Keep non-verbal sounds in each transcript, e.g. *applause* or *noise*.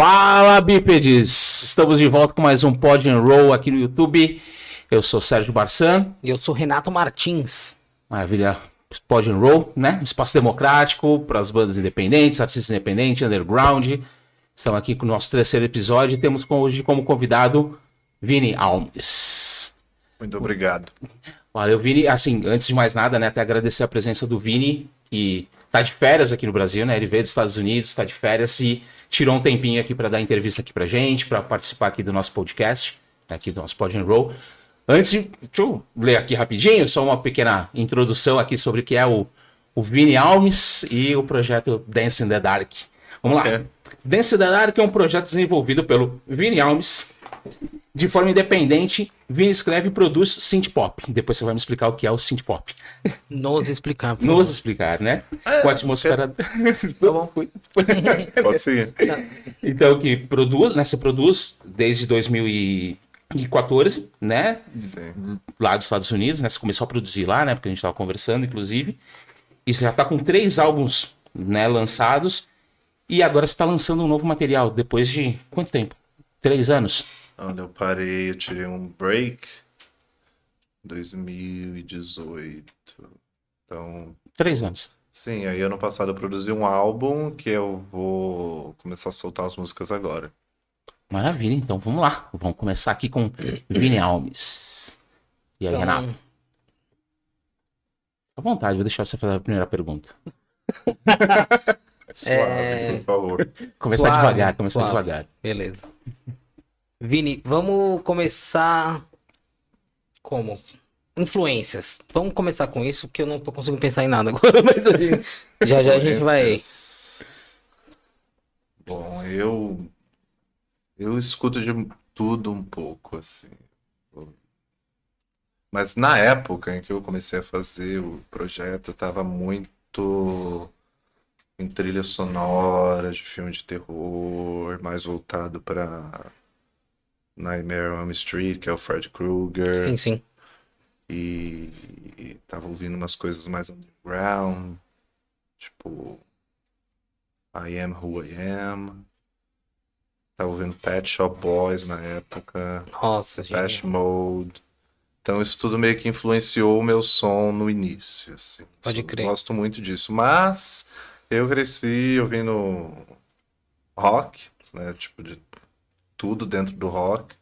Fala bípedes! Estamos de volta com mais um Pod and Roll aqui no YouTube. Eu sou Sérgio Barçan. E eu sou Renato Martins. Maravilha. Pod and Roll, né? Espaço democrático para as bandas independentes, artistas independentes, underground. Estamos aqui com o nosso terceiro episódio e temos hoje como convidado Vini Alves. Muito obrigado. Valeu, Vini. Assim, antes de mais nada, né, até agradecer a presença do Vini, que tá de férias aqui no Brasil, né? Ele veio dos Estados Unidos, tá de férias e tirou um tempinho aqui para dar entrevista aqui pra gente, para participar aqui do nosso podcast, aqui do nosso Pod and Roll. Antes, deixa eu ler aqui rapidinho, só uma pequena introdução aqui sobre o que é o, o Vini Alves e o projeto Dance in the Dark. Vamos lá. Dance in the Dark é um projeto desenvolvido pelo Vini Alves. De forma independente, Vini escreve e produz synth pop. Depois você vai me explicar o que é o synth pop. Nos explicar. por Nos explicar, né? Com a atmosfera. *laughs* tá bom. *laughs* Pode seguir. Então, que produz, né? Você produz desde 2014, né? Sim. Lá dos Estados Unidos, né? Você começou a produzir lá, né? Porque a gente tava conversando, inclusive. E você já tá com três álbuns, né? Lançados. E agora você tá lançando um novo material depois de quanto tempo? Três anos? Olha, eu parei, eu tirei um break. 2018. Então, Três anos. sim, aí ano passado eu produzi um álbum que eu vou começar a soltar as músicas agora. Maravilha, então vamos lá. Vamos começar aqui com Vini *laughs* Alves. E aí, Então, Renato? Fica à vontade, vou deixar você fazer a primeira pergunta. *laughs* Suave, É. por favor. Começar Suave, devagar, começar suave. devagar. Beleza. Vini, vamos começar como? Influências. Vamos começar com isso, porque eu não tô conseguindo pensar em nada *laughs* agora, mas gente- já já a gente vai. Bom, eu eu escuto de tudo um pouco assim. Mas na época em que eu comecei a fazer o projeto, eu tava muito em trilha sonora de filme de terror, mais voltado para Nightmare on Elm Street, que é o Fred Krueger. Sim, sim. E, e tava ouvindo umas coisas mais underground, tipo I Am Who I Am. Tava ouvindo Pet Shop Boys na época, Nossa, Flash. Mode. Então isso tudo meio que influenciou o meu som no início, assim. Pode Eu crer. Gosto muito disso, mas eu cresci ouvindo rock, né, tipo de tudo dentro do rock.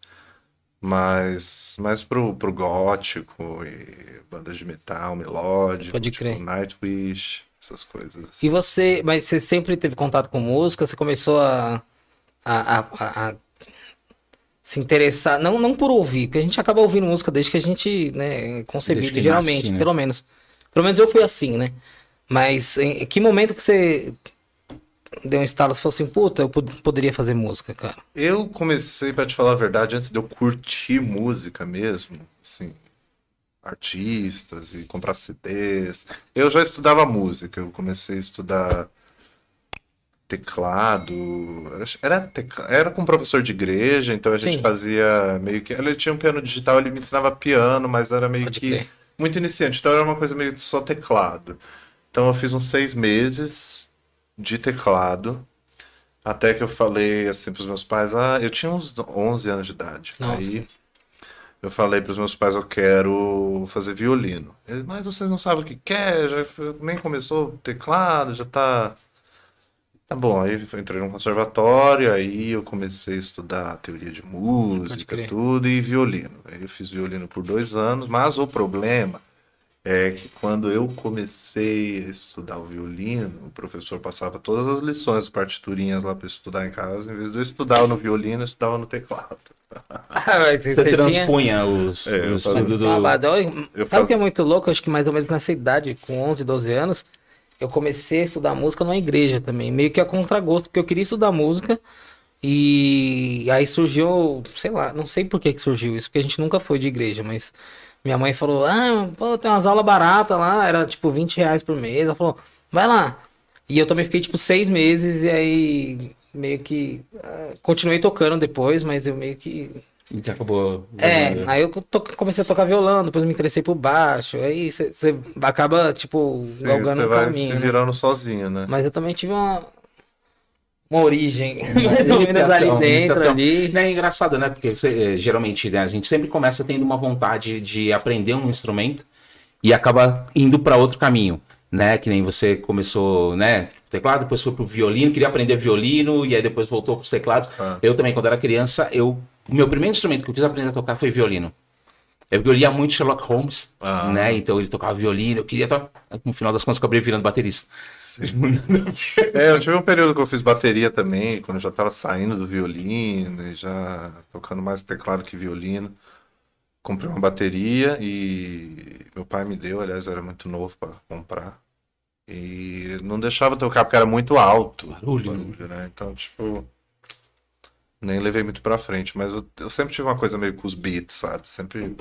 Mas mais pro, pro gótico e bandas de metal, melódico, Pode tipo crer. Nightwish, essas coisas. assim. E você, mas você sempre teve contato com música? Você começou a, a, a- a- a se interessar, não, não por ouvir, porque a gente acaba ouvindo música desde que a gente, né, é concebido, geralmente, nasce, né? pelo menos. Pelo menos eu fui assim, né? Mas em em que momento que você deu um estalo e falou assim, puta, eu pod- poderia fazer música, cara? Eu comecei, pra te falar a verdade, antes de eu curtir música mesmo, assim, artistas e comprar CDs. Eu já estudava música, eu comecei a estudar teclado. Era, tecla- era com um professor de igreja, então a gente Sim. fazia meio que. Ele tinha um piano digital, ele me ensinava piano, mas era meio Pode que muito iniciante, então era uma coisa meio que só teclado. Então eu fiz uns seis meses de teclado. Até que eu falei assim pros meus pais, ah, eu tinha uns 11 anos de idade. Nossa. Aí eu falei pros meus pais, eu quero fazer violino. Eles, mas vocês não sabem o que quer, já nem começou o teclado, já tá. Tá bom, aí eu entrei num conservatório, aí eu comecei a estudar teoria de música, tudo, e violino. Aí eu fiz violino por dois anos, mas o problema é que quando eu comecei a estudar o violino, o professor passava todas as lições, partiturinhas lá para estudar em casa, em vez de eu estudar no violino, eu estudava no teclado. *laughs* Você transpunha os, É, eu os tudo do... Olha, Eu Sabe o que é muito louco? Acho que mais ou menos nessa idade, com 11, 12 anos, eu comecei a estudar música numa igreja também, meio que a contragosto, porque eu queria estudar música e aí surgiu, sei lá, não sei por que que surgiu isso, porque a gente nunca foi de igreja, mas minha mãe falou, ah, pô, tem umas aulas baratas lá, era tipo 20 reais por mês, ela falou, vai lá. E eu também fiquei tipo seis meses e aí meio que ah, continuei tocando depois, mas eu meio que E acabou... é, aí eu to- comecei a tocar violão, depois me interessei por baixo, aí você acaba, tipo, Sim, galgando você o vai caminho, se né? virando sozinho, né? Mas eu também tive uma, uma origem, *laughs* mais ou menos ali dentro, iniciação. ali. É engraçado, né? Porque você, eh, geralmente né, a gente sempre começa tendo uma vontade de aprender um instrumento e acaba indo para outro caminho, né? Que nem você começou, né? Teclado, depois foi pro violino, queria aprender violino e aí depois voltou pros teclados. Ah. Eu também, quando era criança, eu o meu primeiro instrumento que eu quis aprender a tocar foi violino. Eu, eu lia muito Sherlock Holmes, Ah. né? Então ele tocava violino, eu queria tocar. No final das contas, eu acabei virando baterista. É, eu tive um período que eu fiz bateria também, quando eu já tava saindo do violino e já tocando mais teclado que violino. Comprei uma bateria e meu pai me deu, aliás, eu era muito novo para comprar. E não deixava tocar porque era muito alto. Barulho, barulho, né? Então, tipo, nem levei muito pra frente, mas eu, eu sempre tive uma coisa meio com os beats, sabe? Sempre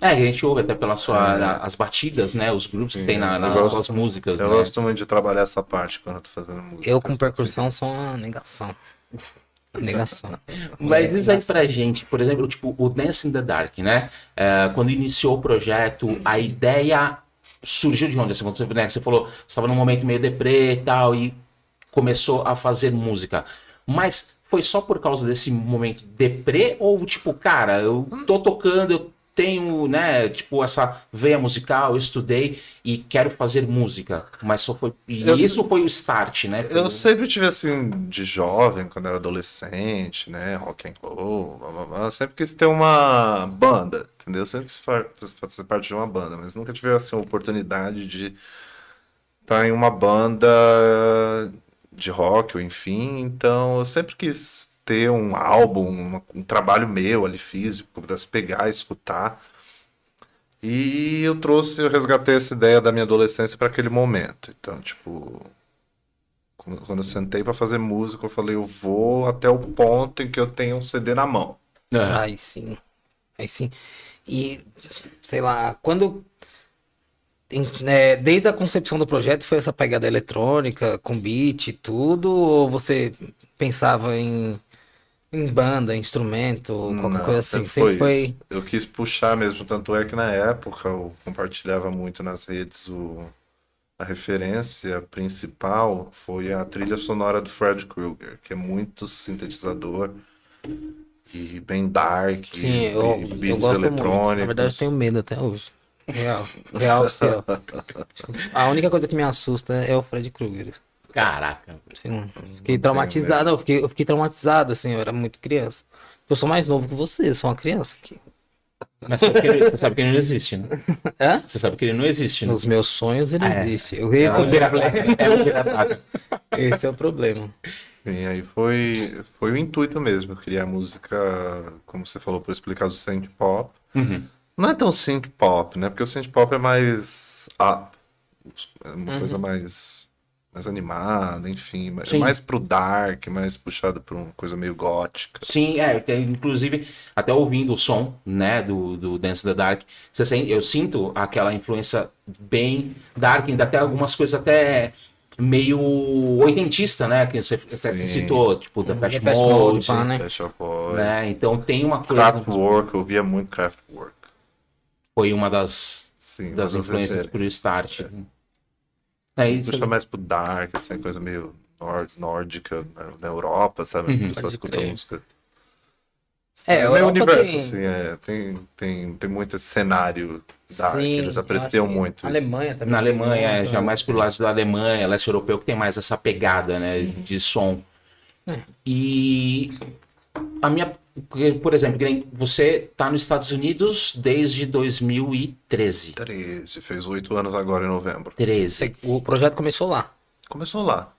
É, a gente ouve até pela sua. a- as batidas, né? Os grupos que tem na, nas gosto- suas músicas. eu né? gosto muito de trabalhar essa parte quando eu tô fazendo música. Eu com percussão sou uma negação. Negação. *laughs* Mas É, diz aí pra gente, por exemplo, tipo, o Dance in the Dark, né? É, quando iniciou o projeto, a ideia surgiu de onde? Assim, você, né, você falou, você estava num momento meio deprê e tal, e começou a fazer música. Mas foi só por causa desse momento deprê? Ou, tipo, cara, eu tô tocando, eu tenho, né, tipo, essa veia musical, eu estudei e quero fazer música. Mas só foi. E Eu- isso foi o start, né? Eu sempre tive assim, de jovem, quando era adolescente, né? Rock and roll, blá, blá, blá, sempre quis ter uma banda, entendeu? Sempre quis fa- fazer parte de uma banda, mas nunca tive assim, a oportunidade de estar em uma banda de rock, ou enfim. Então eu sempre quis ter um álbum, uma- um trabalho meu ali físico, que eu pudesse pegar, escutar. E eu trouxe, eu resgatei essa ideia da minha adolescência para aquele momento. Então, tipo, quando quando eu sentei para fazer música, eu falei, eu vou até o ponto em que eu tenho um CD na mão. É. Aí sim. Aí sim. E, sei lá, quando. Em- é, desde a concepção do projeto foi essa pegada eletrônica, com beat e tudo, ou você pensava em, em banda, instrumento, qualquer Não, coisa assim? Sempre foi. isso. Eu quis puxar mesmo, tanto é que na época eu compartilhava muito nas redes o, a referência principal foi a trilha sonora do Fred Krueger, que é muito sintetizador e bem dark, Sim, eu, e eu beats gosto muito. eletrônicos. Na verdade, eu tenho medo até hoje. Real. *laughs* Real céu. A única coisa que me assusta é o Fred Krueger. Caraca. Sei lá. Fiquei traumatizado. Não, eu fiquei, eu fiquei traumatizado, assim, eu era muito criança. Eu sou mais novo que você, eu sou uma criança aqui. Mas ele- você sabe que ele não existe, né? *laughs* Hã? Você sabe que ele não existe, né? Nos meus sonhos ele É. existe. Eu- É é o vira- problema. é um vira-lata. *laughs* Esse é o problema. Sim, aí foi, foi o intuito mesmo, criar música, como você falou, para explicar o synth pop. Uhum. Não é tão synth pop, né? Porque o synth pop é mais up, é uma Uhum. coisa mais mais animada, enfim, Sim. é mais pro dark, mais puxado para uma coisa meio gótica. Sim, é, tem, inclusive, até ouvindo o som, né, do, do Dance the Dark, você sente- eu sinto aquela influência bem dark, ainda até algumas coisas até meio oitentista, né, que você até Sim. citou, tipo, da Depeche Depeche Mode, Mode, né? Né, então tem uma coisa, Kraftwerk, eu via muito Kraftwerk. Foi uma das, Sim, das influências pro start. É isso. Puxa mais pro dark, assim, coisa meio nor- nórdica na, na Europa, sabe? Uhum. A pessoa Pode escuta crer. música. É, é o universo, tem- assim, é, tem, tem, tem muito esse cenário dark, Sim, eles apreciam muito. Alemanha também. Na Alemanha, é, muito, já né? mais pro lado da Alemanha, leste europeu, que tem mais essa pegada, né, de som. É. E a minha, por exemplo, você tá nos Estados Unidos desde 2013. 13, fez oito anos agora em novembro. 13. O projeto começou lá. Começou lá.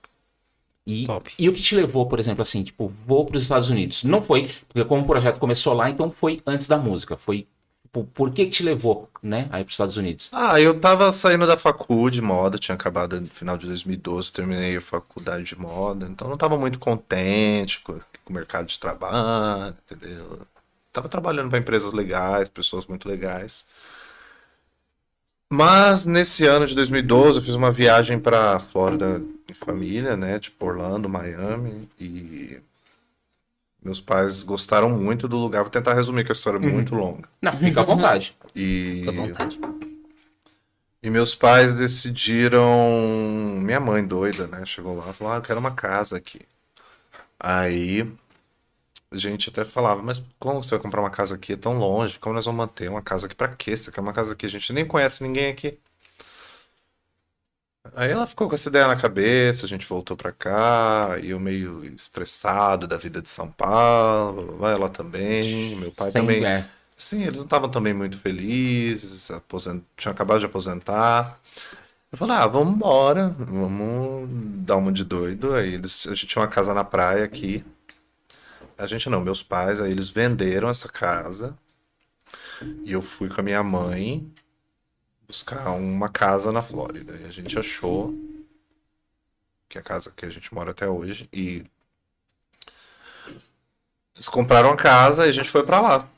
E, Top. e o que te levou, por exemplo, assim, tipo, vou para os Estados Unidos? Não foi, porque como o projeto começou lá, então foi antes da música. Foi, tipo, por que que te levou, né, aí para os Estados Unidos? Ah, eu tava saindo da faculdade de moda, tinha acabado no final de 2012, terminei a faculdade de moda, então não tava muito contente com, com o mercado de trabalho, entendeu? Tava trabalhando para empresas legais, pessoas muito legais. Mas nesse ano de 2012 eu fiz uma viagem para Flórida em família, né, tipo Orlando, Miami, e meus pais gostaram muito do lugar. Vou tentar resumir que a história é muito longa. Não, fica à vontade. E Fica à vontade. e meus pais decidiram. Minha mãe doida, né? Chegou lá e falou: Ah, eu quero uma casa aqui. Aí a gente até falava, mas como você vai comprar uma casa aqui? É tão longe, como nós vamos manter uma casa aqui pra quê? Você quer uma casa aqui? A gente nem conhece ninguém aqui. Aí ela ficou com essa ideia na cabeça, a gente voltou pra cá, e eu meio estressado da vida de São Paulo, ela também, meu pai Sem- também. é. Sim, eles não estavam também muito felizes, aposen... tinham acabado de aposentar. Eu falei, ah, vamos embora, vamos dar uma de doido. Aí eles... a gente tinha uma casa na praia aqui. A gente não, meus pais, aí eles venderam essa casa. E eu fui com a minha mãe buscar uma casa na Flórida. E a gente achou que é a casa que a gente mora até hoje. E eles compraram a casa e a gente foi pra lá.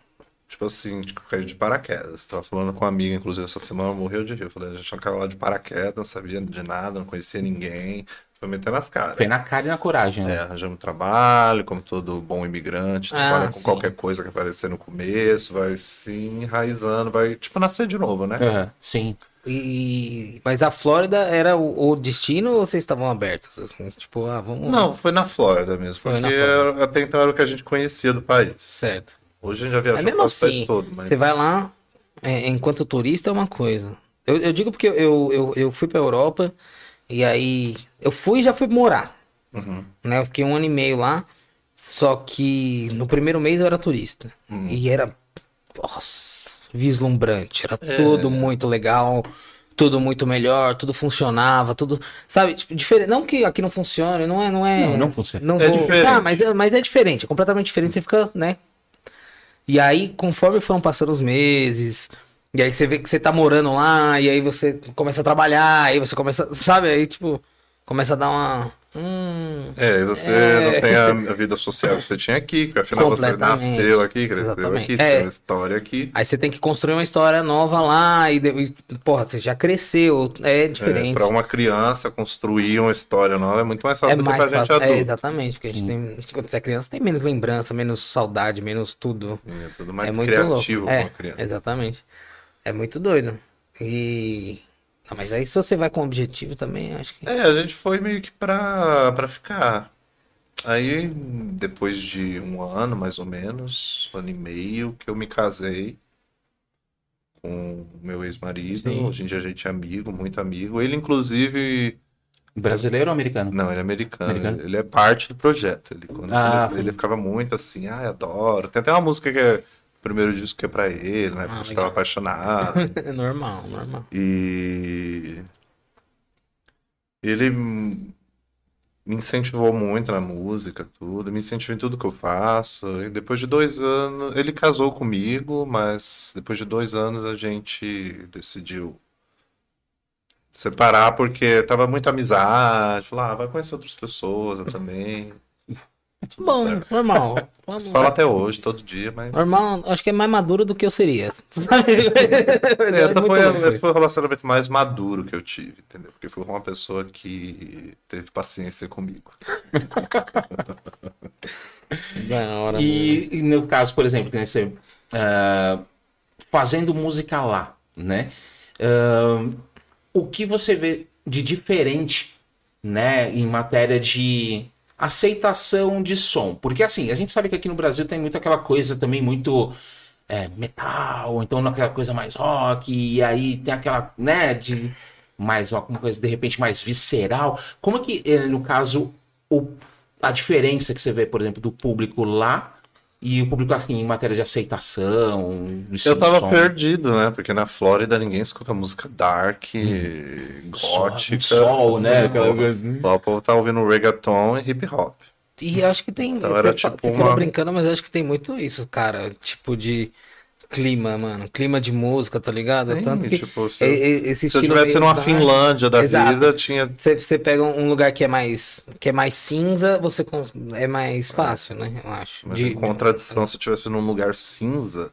Tipo assim, tipo, caiu de paraquedas. Tava falando com uma amiga, inclusive, essa semana morreu de rir. Eu falei, a gente não caiu lá de paraquedas, não sabia de nada, não conhecia ninguém. Foi metendo as caras. Foi na cara e na coragem, né? É, arranjamos trabalho, como todo bom imigrante, Ah, trabalha com sim. qualquer coisa que aparecer no começo, vai se enraizando, vai, tipo, nascer de novo, né? Aham, sim. E... Mas a Flórida era o, o destino ou vocês estavam abertos? assim? tipo, ah, vamos. Não, foi na Flórida mesmo, Foi porque na Flórida. até então era o que a gente conhecia do país. Certo. Hoje a gente já É viajou mesmo quase o país assim, todo, mas... você vai lá, é, enquanto turista é uma coisa. Eu, eu digo porque eu, eu, eu fui pra Europa e aí eu fui e já fui morar. Uhum. Né? Eu fiquei um ano e meio lá, só que no primeiro mês eu era turista. Uhum. E era nossa, vislumbrante, era É. tudo muito legal, tudo muito melhor, tudo funcionava, tudo, sabe, tipo, diferente, não que aqui não funcione, não é, não é, Não, não funciona. Não É vou, diferente. Ah, mas, é- mas é diferente, é completamente diferente, você fica, né? E aí, conforme foram passando os meses, e aí você vê que você tá morando lá, e aí você começa a trabalhar, aí você começa, sabe, aí tipo, começa a dar uma. Hum, É, e você É. não tem a, a vida social que você tinha aqui, porque afinal você nasceu aqui, cresceu Exatamente. aqui, você É. tem uma história aqui. Aí você tem que construir uma história nova lá, e, e, porra, você já cresceu, é É, diferente. para uma criança construir uma história nova é muito mais fácil É do que mais pra gente fácil. É, adulto. exatamente, porque a gente tem. Quando você é criança, tem menos lembrança, menos saudade, menos tudo. Sim, é tudo mais é muito criativo louco. com É, uma criança. exatamente. É muito doido. E. Ah, mas aí se você vai com objetivo também, acho que. É, a gente foi meio que pra, pra ficar. Aí, depois de um ano, mais ou menos, um ano e meio, que eu me casei com o meu ex-marido. Hoje em dia a gente é amigo, muito amigo. Ele, inclusive, Brasileiro ou americano? não, ele é americano. Americano? Ele é parte do projeto. Ele, quando Ah. ele, ele ficava muito assim, ah, adoro. Tem até uma música que é primeiro disco que é pra ele, né? Porque Ah, eu estava apaixonado. É *laughs* normal, normal. E ele me incentivou muito na música, tudo, me incentivou em tudo que eu faço. E depois de dois anos, ele casou comigo, mas depois de dois anos a gente decidiu separar porque tava muita amizade. Falar, ah, vai conhecer outras pessoas também. Tudo Bom, certo. normal. Vamos Se fala até hoje, todo dia, mas. Normal, acho que é mais maduro do que eu seria. *laughs* Essa Muito foi, esse foi o relacionamento mais maduro que eu tive, entendeu? Porque foi com uma pessoa que teve paciência comigo. *laughs* Da hora. E, e no caso, por exemplo, nem você ah, fazendo música lá, né? Ah, o que você vê de diferente, né, em matéria de aceitação de som? Porque assim, a gente sabe que aqui no Brasil tem muito aquela coisa também muito é, metal, então aquela coisa mais rock, e aí tem aquela, né, de mais alguma coisa de repente mais visceral. Como é que, eh, no caso, o, a diferença que você vê, por exemplo, do público lá e o público aqui em matéria de aceitação? Eu tava som? perdido, né? Porque na Flórida ninguém escuta música dark, gótica. Sol, né? Aquela. Lá O povo tá ouvindo reggaeton e hip hop. E acho que tem. Então era tipo uma- brincando, mas acho que tem muito isso, cara. Tipo de clima, mano. Clima de música, tá ligado? Sim, Tanto que tipo, se é- eu- esse Se eu tivesse numa dark, Finlândia da Exato. vida, tinha. Você, pega um lugar que é mais que é mais cinza, você cons- é mais fácil, né? Eu acho. Mas De- em contradição, se eu tivesse num lugar cinza,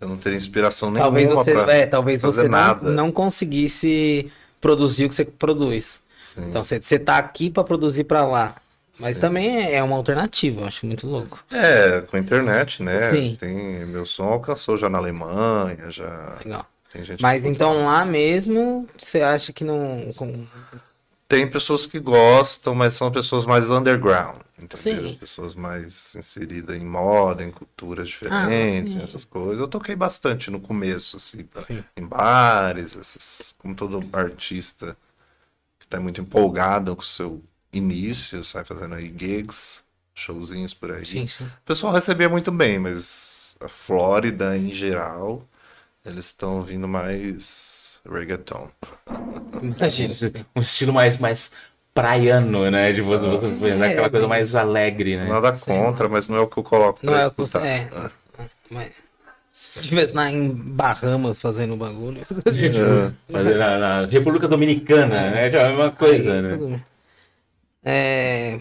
eu não teria inspiração talvez nenhuma você, pra é, talvez fazer você não, nada. não conseguisse produzir o que você produz. Sim. Então você, você tá aqui pra produzir pra lá. Mas Sim. também é uma alternativa, eu acho muito louco. É, com a internet, né? Sim. Tem, meu som alcançou já na Alemanha, já Legal. tem gente Mas então lá mesmo, você acha que não. Tem pessoas que gostam, mas são pessoas mais underground. entendeu? Sim. Pessoas mais inseridas em moda, em culturas diferentes, sim. essas coisas. Eu toquei bastante no começo, assim, Sim. em bares, essas, como todo artista que tá muito empolgado com o seu início, sai fazendo aí gigs, showzinhos por aí. Sim, sim. O pessoal recebia muito bem, mas a Flórida em geral, eles estão vindo mais reggaeton. Imagina. Um estilo mais, mais praiano, né? De você, você né? É, aquela coisa mas- mais alegre, né? Nada contra, mas não é o que eu coloco Não pra é o que escutar. É. Mas se estivesse lá em Bahamas fazendo o bagulho. *laughs* É. Na, na República Dominicana, né? Já é uma coisa, Aí, né? tudo. É,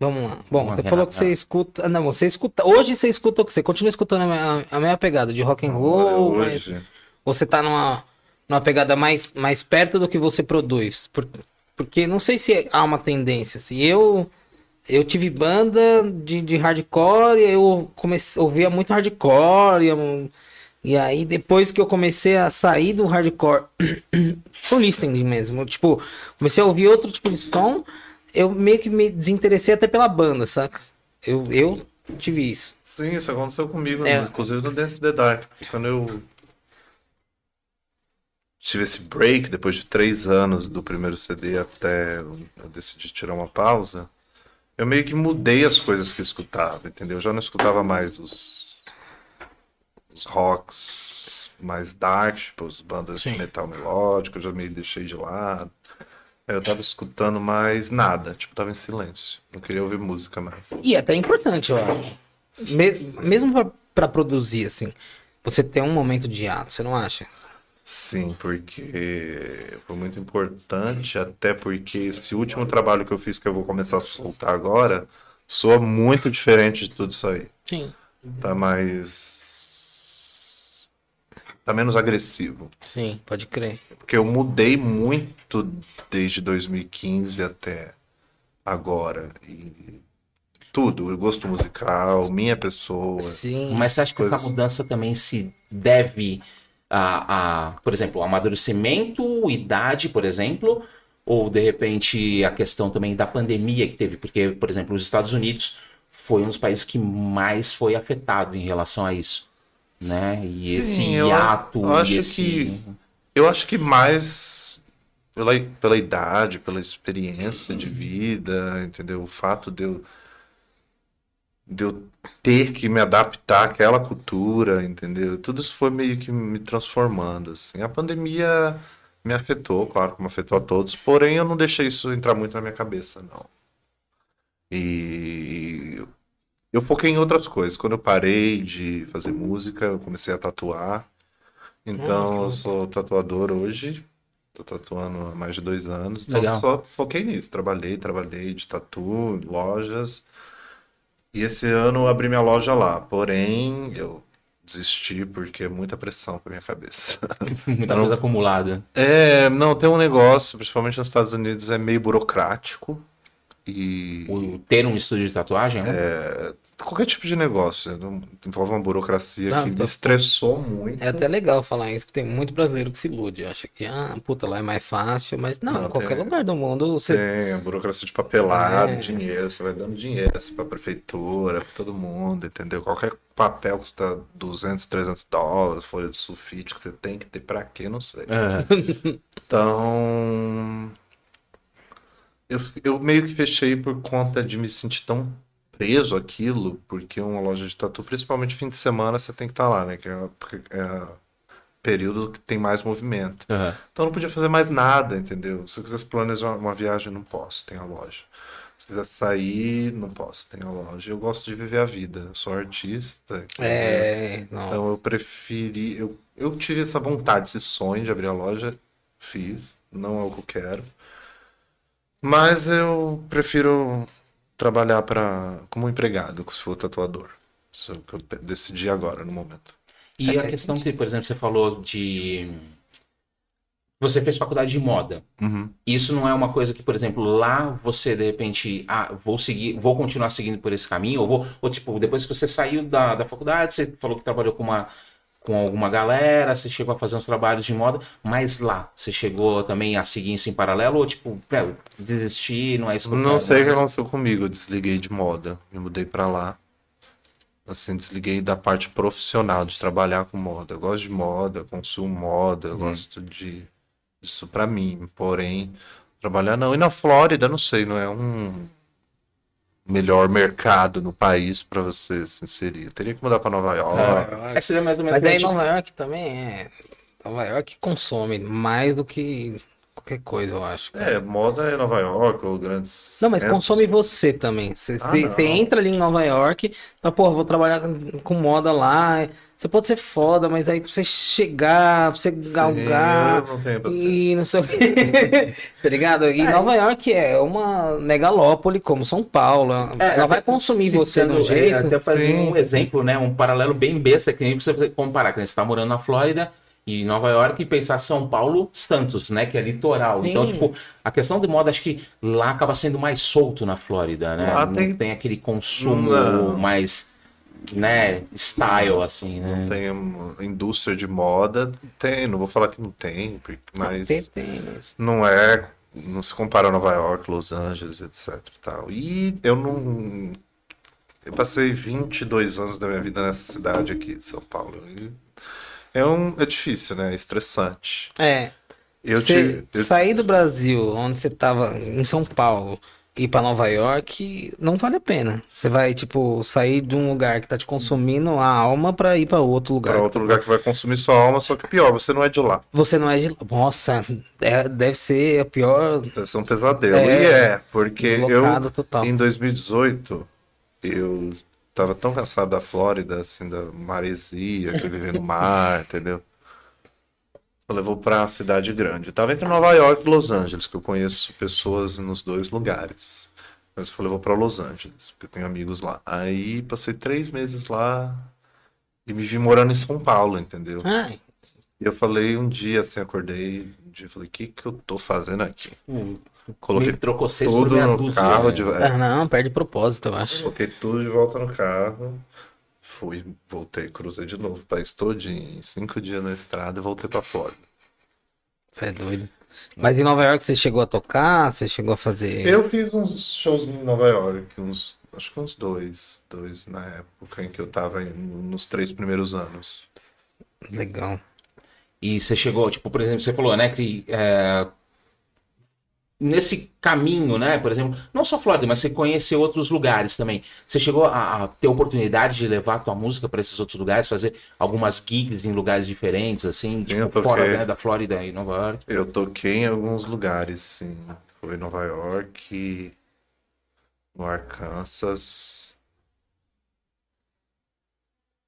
Vamos lá. Bom, você falou que você escuta. ah, Não, você escuta. Hoje você escuta o que? Você continua escutando a mesma, a mesma pegada de rock and roll, mas Hoje, você tá numa, numa pegada mais, mais perto do que você produz. Por- porque não sei se há uma tendência. Se eu. Eu tive banda de, de hardcore, eu comecei, ouvia muito hardcore, e, e aí depois que eu comecei a sair do hardcore, *coughs* com listening mesmo, tipo, comecei a ouvir outro tipo de som, eu meio que me desinteressei até pela banda, saca? Eu, eu tive isso. Sim, isso aconteceu comigo, É. né? inclusive no Dance the Dark. Quando eu tive esse break, depois de três anos do primeiro CD até eu decidi tirar uma pausa, eu meio que mudei as coisas que eu escutava, entendeu? Eu já não escutava mais os, os rocks mais dark, tipo as bandas Sim. de metal melódico, eu já meio deixei de lado. Eu tava escutando mais nada, tipo, tava em silêncio. Não queria ouvir música mais. E é até importante, eu acho. Me- mesmo pra, pra produzir, assim, você tem um momento de ato, você não acha? Sim, porque foi muito importante, até porque esse último trabalho que eu fiz, que eu vou começar a soltar agora, soa muito diferente de tudo isso aí. Sim. Tá mais. Tá menos agressivo. Sim, pode crer. Porque eu mudei muito desde 2015 até agora. E tudo, o gosto musical, minha pessoa. Sim. Mas você acha que essa mudança também se deve a, a, por exemplo, amadurecimento, idade, por exemplo, ou de repente a questão também da pandemia que teve? Porque, por exemplo, os Estados Unidos foi um dos países que mais foi afetado em relação a isso, né? E esse Sim, eu- hiato, eu acho e esse... que- Eu acho que mais pela, pela idade, pela experiência de vida, entendeu? O fato de eu, de eu ter que me adaptar àquela cultura, entendeu? Tudo isso foi meio que me transformando, assim. A pandemia me afetou, claro, como afetou a todos, porém eu não deixei isso entrar muito na minha cabeça, não. E eu foquei em outras coisas. Quando eu parei de fazer música, eu comecei a tatuar. Então, eu sou tatuador hoje. Tô tatuando há mais de dois anos. Então, Legal. só foquei nisso. Trabalhei, trabalhei de tatu, em lojas. E esse ano eu abri minha loja lá. Porém, eu desisti porque é muita pressão pra minha cabeça. *laughs* Muita coisa acumulada. É, não, tem um negócio, principalmente nos Estados Unidos, é meio burocrático. E O ter um estúdio de tatuagem, né? qualquer tipo de negócio envolve uma burocracia Não, que me estressou muito. É até legal falar isso, que tem muito brasileiro que se ilude. Acha que, ah, puta, lá é mais fácil, mas não, Não, em qualquer tem- lugar do mundo você. Tem a burocracia de papelado, É. dinheiro, você vai dando dinheiro assim, pra prefeitura, pra todo mundo, entendeu? Qualquer papel custa 200, 300 dólares, folha de sulfite que você tem que ter pra quê, não sei. É. Então, eu, eu meio que fechei por conta de me sentir tão preso àquilo, porque uma loja de tatu, principalmente fim de semana, você tem que estar lá, né? Que é, é o período que tem mais movimento. Aham. Então eu não podia fazer mais nada, entendeu? Se eu quisesse planejar uma viagem, não posso, tem a loja. Se eu quisesse sair, não posso, tem a loja. Eu gosto de viver a vida, eu sou artista. É. Então eu preferi. Eu, eu tive essa vontade, esse sonho de abrir a loja, fiz, não é o que eu quero. Mas eu prefiro trabalhar para como empregado, se for tatuador. Isso é o que eu decidi agora, no momento. E a Faz questão que, por exemplo, você falou de. Você fez faculdade de moda. Uhum. Isso não é uma coisa que, por exemplo, lá você de repente, ah, vou seguir, vou continuar seguindo por esse caminho, ou vou, ou tipo, depois que você saiu da, da faculdade, você falou que trabalhou com uma, com alguma galera, você chegou a fazer uns trabalhos de moda, mas lá, você chegou também a seguir isso em paralelo ou tipo, desistir, não é isso que eu Não sei o que né? aconteceu comigo, eu desliguei de moda, me mudei pra lá. Assim, desliguei da parte profissional de trabalhar com moda. Eu gosto de moda, consumo moda, eu gosto de disso pra mim. Porém, trabalhar não. E na Flórida, não sei, não é um melhor mercado no país pra você se inserir. Teria que mudar pra Nova York. É, seria mais ou menos Mas daí Nova York também é. Nova York consome mais do que qualquer coisa, eu acho. cara. É, moda é Nova York ou grandes. Não, mas centros. consome você também. Você, Ah, você- você entra ali em Nova York, fala, porra, vou trabalhar com moda lá. Você pode ser foda, mas aí pra você chegar, pra você galgar. eu não. E não sei o quê. *laughs* tá ligado? E Nova York é uma megalópole como São Paulo. É, Ela vai consumir você de um é, jeito. Até fazer Sim. um exemplo, né? Um paralelo bem besta que nem você comparar. Que você está morando na Flórida e Nova York e pensar São Paulo, Santos, né? Que é litoral. Sim. Então, tipo, a questão de moda, acho que lá acaba sendo mais solto na Flórida, né? Lá não tem- tem... aquele consumo Não. mais, né? Style, assim, né? Tem uma indústria de moda, tem, não vou falar que não tem, mas Tem, tem, mas- não é, não se compara a Nova York, Los Angeles, etc e tal. E eu não, eu passei 22 anos da minha vida nessa cidade aqui, de São Paulo. E é um, é difícil, né? É estressante. É. Eu tive, eu- sair do Brasil, onde você tava em São Paulo, ir pra Nova York, não vale a pena. Você vai, tipo, sair de um lugar que tá te consumindo a alma pra ir pra outro lugar. para outro lugar que vai consumir sua alma, só que pior, você não é de lá. Você não é de. Nossa, é- deve ser a pior. Deve ser um pesadelo. É, e é, porque eu, total. em 2018, eu tava tão cansado da Flórida, assim, da maresia, que viver no mar, entendeu? Falei, vou pra uma cidade grande. Eu tava entre Nova York e Los Angeles, que eu conheço pessoas nos dois lugares. Mas eu falei, vou pra Los Angeles, porque eu tenho amigos lá. Aí passei três meses lá e me vi morando em São Paulo, entendeu? Ai, E eu falei um dia, assim, acordei, um dia, falei, o que que eu tô fazendo aqui? Hum, Coloquei que trocou seis por tudo meia no dúzia, carro de ah, não, perde propósito, eu acho. Coloquei tudo de volta no carro. Fui, voltei, cruzei de novo o país todinho. Cinco dias na estrada e voltei pra Flórida. Você é doido. Mas em Nova York você chegou a tocar? Você chegou a fazer. Eu fiz uns shows em Nova York, uns, acho que uns dois, dois na época em que eu tava nos três primeiros anos. Legal. E você chegou, tipo, por exemplo, você falou, né, que é, nesse caminho, né, por exemplo, não só Flórida, mas você conheceu outros lugares também. Você chegou a, a ter oportunidade de levar a tua música para esses outros lugares, fazer algumas gigs em lugares diferentes, assim, eu tipo, toquei. fora né, da Flórida e Nova York. Eu toquei em alguns lugares, sim. Foi em Nova York, no Arkansas.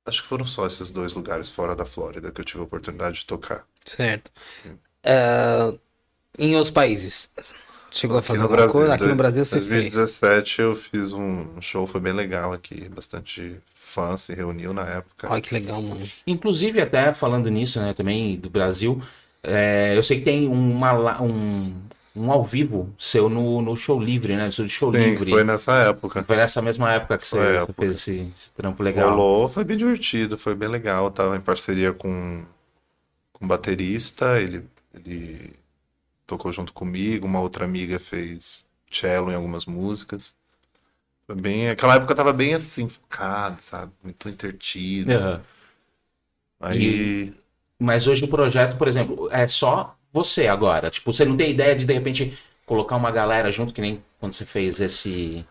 Acho que foram só esses dois lugares fora da Flórida que eu tive a oportunidade de tocar. Certo. É, em outros países. Chegou a fazer no alguma Brasil, coisa? Aqui no Brasil você fez. 2017 eu fiz um show, foi bem legal aqui, bastante fã se reuniu na época. Olha que legal, mano. Inclusive, até falando nisso, né, também do Brasil, é, eu sei que tem uma, um, um ao vivo seu no, no Show Livre, né, no seu Show Sim, Livre. foi nessa época. Foi nessa mesma época que você, Foi você época. fez esse, esse trampo legal. Rolou, foi bem divertido, foi bem legal. Tava em parceria com, com um baterista, ele, ele tocou junto comigo, uma outra amiga fez cello em algumas músicas. Foi bem, aquela época eu tava bem assim, focado, sabe? Muito entretido. Aham. Aí, Mas hoje o projeto, por exemplo, é só você agora. Tipo, você não tem ideia de, de repente, colocar uma galera junto, que nem quando você fez esse.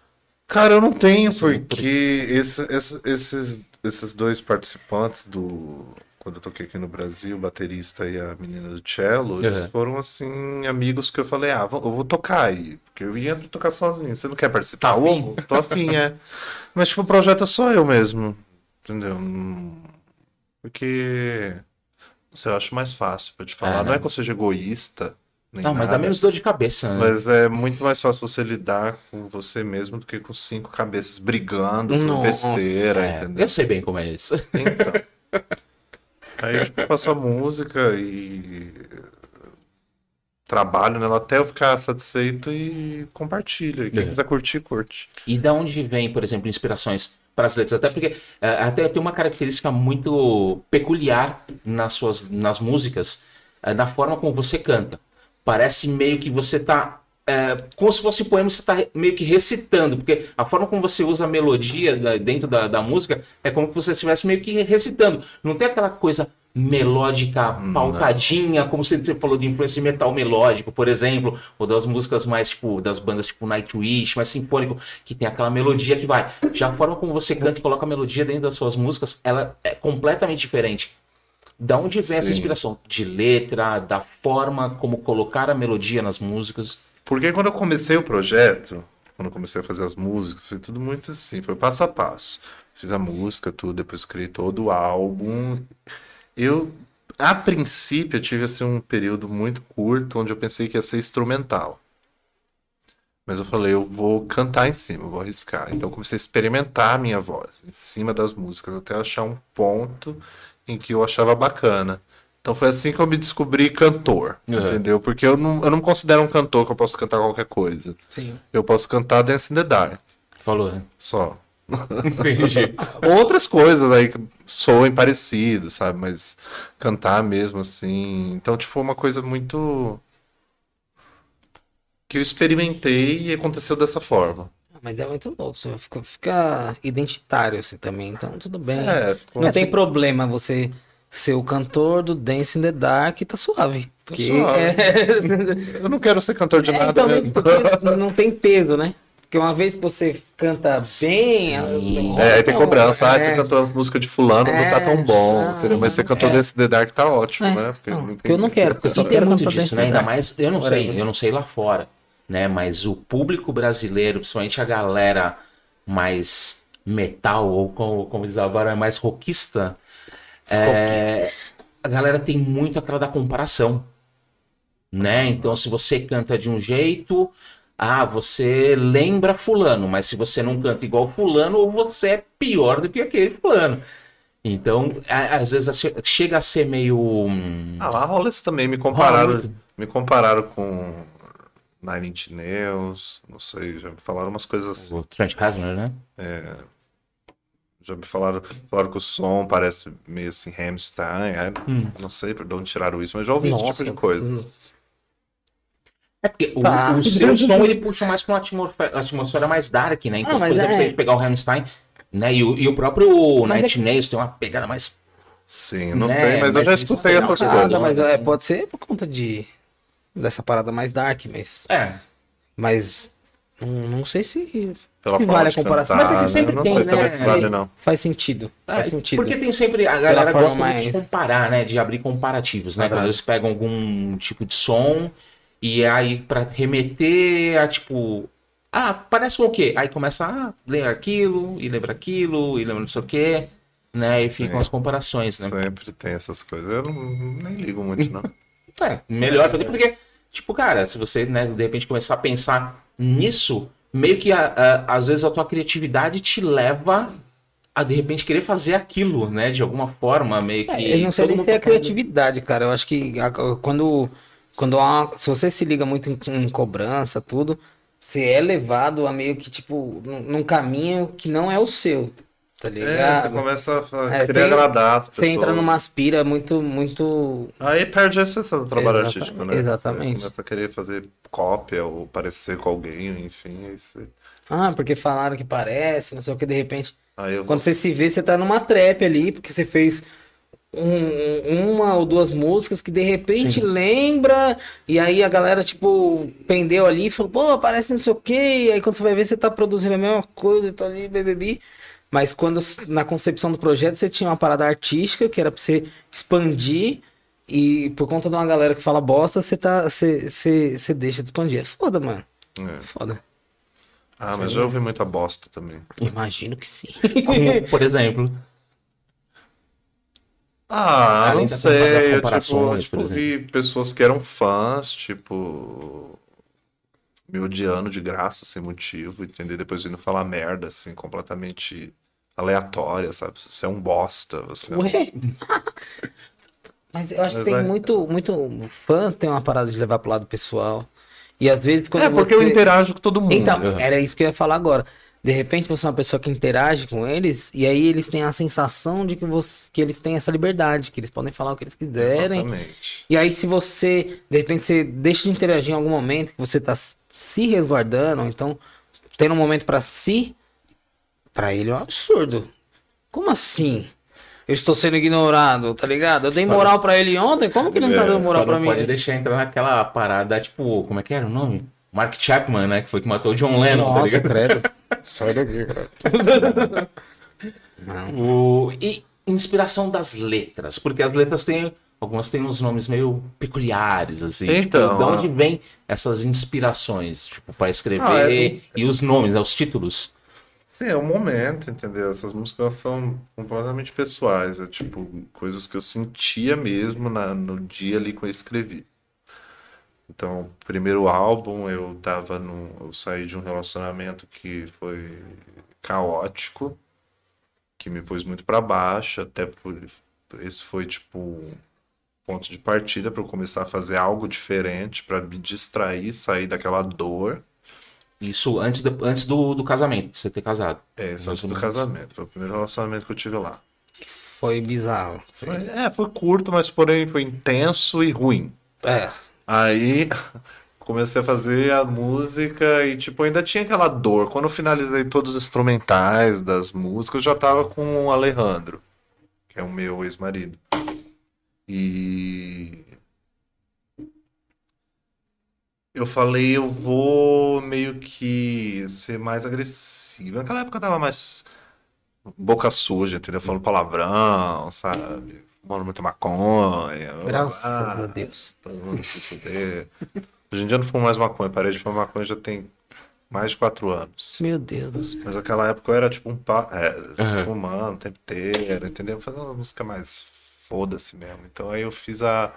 Cara, eu não tenho, Sim, porque esse- esse- esses, esses dois participantes do. Quando eu toquei aqui no Brasil, o baterista e a menina do cello, eles Uhum. foram assim, amigos que eu falei, ah, vou- eu vou tocar aí. Porque eu ia tocar sozinho. Você não quer participar? Tá afim? Tô afim, é. Mas, tipo, o projeto é só eu mesmo. Entendeu? Não- Porque. Não sei, eu acho mais fácil pra te falar. É, não né? que eu seja egoísta. Não, mas dá nada. menos dor de cabeça, né? Mas é muito mais fácil você lidar com você mesmo do que com cinco cabeças brigando por besteira, É, entendeu? eu sei bem como é isso. Então. *laughs* Aí eu faço a música e. trabalho nela até eu ficar satisfeito e compartilho. E quem É. quiser curtir, curte. E da onde vem, por exemplo, inspirações para as letras? Até porque eh, até tem uma característica muito peculiar nas suas nas músicas, eh, na forma como você canta. Parece meio que você tá eh, como se fosse um poema, você tá re- meio que recitando, porque a forma como você usa a melodia da- dentro da, da música é como se você estivesse meio que recitando. Não tem aquela coisa melódica pautadinha, como você você falou de influência metal melódico, por exemplo, ou das músicas mais tipo das bandas tipo Nightwish, mais sinfônico, que tem aquela melodia que vai. Já a forma como você canta e coloca a melodia dentro das suas músicas, ela é completamente diferente. Da onde vem essa Sim. inspiração? De letra, da forma como colocar a melodia nas músicas. Porque quando eu comecei o projeto, quando eu comecei a fazer as músicas, foi tudo muito assim, foi passo a passo. Fiz a música, tudo, depois criei todo o álbum. Eu, a princípio, eu tive assim um período muito curto onde eu pensei que ia ser instrumental. Mas eu falei, eu vou cantar em cima, vou arriscar. Então comecei a experimentar a minha voz em cima das músicas, até achar um ponto em que eu achava bacana. Então foi assim que eu me descobri cantor, Uhum. entendeu? Porque eu não, eu não me considero um cantor que eu posso cantar qualquer coisa. Sim. Eu posso cantar Dance in the Dark, Falou, né? só. Entendi. *laughs* Outras coisas aí que soem parecido, sabe? Mas cantar mesmo assim. Então, tipo, uma coisa muito. que eu experimentei e aconteceu dessa forma. Mas é muito louco, você fica, fica identitário assim também, então tudo bem. É, Não assim. tem problema você ser o cantor do Dance in the Dark, tá suave. Porque suave. é- *laughs* Eu não quero ser cantor de É, nada então, mesmo. porque não tem peso, né? Porque uma vez que você canta bem. É, aí tem cobrança. Ah, é. você cantou a música de fulano, não tá É, tão bom. ah, entendeu? Mas você cantou é. Dance in the Dark, tá ótimo, É, né? não, tem- porque eu não quero, porque eu só quero muito disso, né? Ainda mais, eu não sei, eu não sei lá fora, né? Mas o público brasileiro, principalmente a galera mais metal, ou como, como diz agora, mais rockista, é, a galera tem muito aquela da comparação, né? Então, se você canta de um jeito, ah, você lembra fulano, mas se você não canta igual fulano, você é pior do que aquele fulano. Então, às vezes che- chega a ser meio... hum, Ah, lá rola também. Me compararam, me compararam com Nine Inch Nails, não sei, já me falaram umas coisas assim. O Trent Reznor, né? Já me falaram, falaram que o som parece meio assim, Hamstein. é, Não sei de onde tiraram isso, mas já ouvi esse tipo de coisa. hum, É porque o, Tá. o seu som ele puxa mais pra uma atmosfera, atmosfera mais dark, né? Então, Ah, por exemplo, é. se a gente pegar o Hamstein, né? E o, e o próprio Night Nails tem uma pegada mais. Sim, não Né, sei, mas eu mas já isso escutei tem essas uma coisas. Nada, mas é, pode ser por conta de dessa parada mais dark, mas É. mas não, não sei se, Pela forma vale a comparação. cantar, mas é que né? sempre não tem, sei né? também se vale, não. Faz sentido. Faz É, sentido. Porque tem sempre. A galera gosta muito de mais- comparar, né? De abrir comparativos, né? Quando eles pegam algum tipo de som e aí pra remeter a tipo. Ah, parece com o quê? Aí começa a lembra aquilo, e lembra aquilo, e lembra não sei o quê, né? E ficam as comparações, né? Sempre tem essas coisas. Eu não, nem ligo muito, não. *laughs* É, melhor, porque, porque, tipo, cara, se você, né, de repente começar a pensar nisso, meio que a- a- às vezes a tua criatividade te leva a de repente querer fazer aquilo, né, de alguma forma, meio que. É, eu não sei nem se é tá falando- criatividade, cara. Eu acho que a- quando, quando uma- se você se liga muito em, em cobrança, tudo, você é levado a meio que, tipo, num, num caminho que não é o seu, tá É, ligado? você começa a É, querer você- agradar as Você pessoas. entra numa aspira muito, muito. Aí perde a essência do trabalho Exatamente, artístico, né? exatamente. Você começa a querer fazer cópia ou parecer com alguém, enfim. Você... Ah, porque falaram que parece, não sei o que, de repente. aí eu Quando você se vê, você tá numa trap ali, porque você fez um- uma ou duas músicas que de repente lembra, e aí a galera, tipo, pendeu ali e falou, pô, parece não sei o quê, e aí quando você vai ver, você tá produzindo a mesma coisa, tá ali, BBB. Mas quando, na concepção do projeto, você tinha uma parada artística, que era pra você expandir, e por conta de uma galera que fala bosta, você, tá, você, você, você deixa de expandir. É foda, mano. É. Foda. Ah, mas já ouvi muita bosta também. Imagino que sim. Como, por exemplo. Ah, Além não sei. Eu, tipo, por tipo, vi pessoas que eram fãs, tipo. Me odiando de graça, sem motivo, entendeu? Depois vindo falar merda, assim, completamente aleatória, sabe? Você é um bosta, você é. Ué? Mas eu acho Mas que tem é- muito, muito fã tem uma parada de levar pro lado pessoal. E às vezes quando É, porque eu você- interajo com todo mundo. Então, Uhum. era isso que eu ia falar agora. De repente você é uma pessoa que interage com eles e aí eles têm a sensação de que, você, que eles têm essa liberdade, que eles podem falar o que eles quiserem. Exatamente. E aí se você, de repente você deixa de interagir em algum momento que você tá se resguardando, ou então tendo um momento pra si, pra ele é um absurdo. Como assim? Eu estou sendo ignorado, tá ligado? Eu dei Só- moral pra ele ontem, como que ele não tá É, dando moral Só pra não mim? pode deixar entrar naquela parada, tipo, como é que era o nome? Mark Chapman, né? Que foi que matou o John Lennon, tá Nossa, ligado? credo. *laughs* Sai daqui, cara. O... E inspiração das letras, porque as letras têm. Algumas têm uns nomes meio peculiares, assim. Então, tipo, de ah. onde vem essas inspirações, tipo, para escrever Ah, é- e os nomes, né, os títulos? Sim, é um momento, entendeu? Essas músicas são completamente pessoais, é tipo coisas que eu sentia mesmo na- no dia ali que eu escrevi. Então, o primeiro álbum eu tava no, eu saí de um relacionamento que foi caótico, que me pôs muito pra baixo, até por esse foi tipo ponto de partida para eu começar a fazer algo diferente, para me distrair, sair daquela dor. Isso antes, de- antes do, do casamento, de você ter casado. É, isso antes do casamento. Foi o primeiro relacionamento que eu tive lá. Foi bizarro. Foi- é, foi curto, mas porém foi intenso e ruim. É. Aí *laughs* comecei a fazer a música e, tipo, ainda tinha aquela dor. Quando eu finalizei todos os instrumentais das músicas, eu já tava com o Alejandro, que é o meu ex-marido. E. Eu falei, eu vou meio que ser mais agressivo. Naquela época eu tava mais boca suja, entendeu? Falando palavrão, sabe? Fumando muita maconha. Graças blá. a Deus. Hoje em dia eu não fumo mais maconha, parei de fumar maconha já tem mais de quatro anos. Meu Deus do céu. Mas naquela época eu era tipo um pá, é, Uhum. fumando o tempo inteiro, entendeu? Fazendo uma música mais foda-se mesmo. Então aí eu fiz a,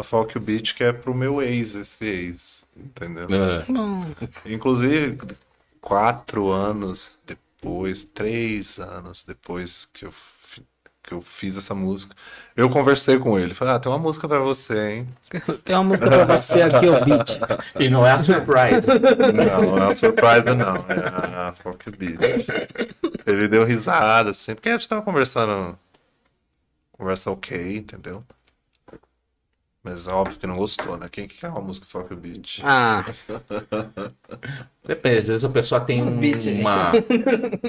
a Folk Beat, que é pro meu ex, esse ex, entendeu? É. Inclusive, quatro anos depois, três anos depois que eu, que eu fiz essa música, eu conversei com ele. Falei, ah, tem uma música pra você, hein? *laughs* Tem uma música pra você aqui, o beat. E não é a surprise. Não, não é uma surpresa, não. É a Folk Beat. Ele deu risada, assim, porque a gente tava conversando. Conversa ok, entendeu? Mas é óbvio que não gostou, né? Quem que quer uma música Folk Beat? Ah, *laughs* Depende, às vezes a pessoa tem um- uma,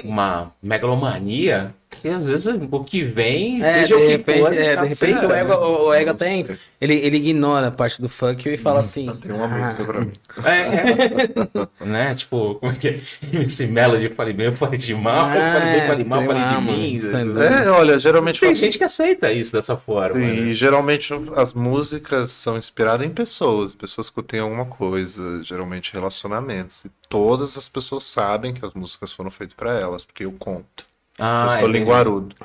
uma megalomania que às vezes o que vem, é, seja de o que repente, for, é, de repente o ego, o, o ego tem. Ele, ele ignora a parte do funk e fala assim. Tem uma "Ah, música pra mim. É, é. *laughs* né? Tipo, como é que é? MC Melody, falei bem, eu falei de mal, eu falei bem, Ah, falei mal, falei de mano, mim. é né? doido. É, olha, geralmente Tem gente que aceita isso dessa forma. Sim, né? e geralmente as músicas são inspiradas em pessoas, pessoas que têm alguma coisa, geralmente relacionamentos. E todas as pessoas sabem que as músicas foram feitas pra elas, porque eu conto. Ah, eu sou é linguarudo. *laughs*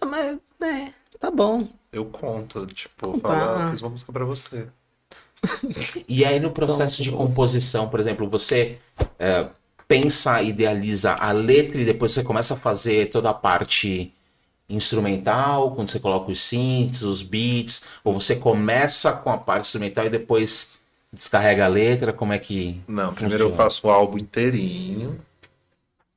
Ah, Mas, é, tá bom. Eu conto, tipo, Contar. falo, ah, fiz uma música pra você. *laughs* E aí no processo de composição, por exemplo, você é, pensa, idealiza a letra e depois você começa a fazer toda a parte instrumental, quando você coloca os synths, os beats, ou você começa com a parte instrumental e depois descarrega a letra, como é que Não, primeiro eu funciona? faço o álbum inteirinho,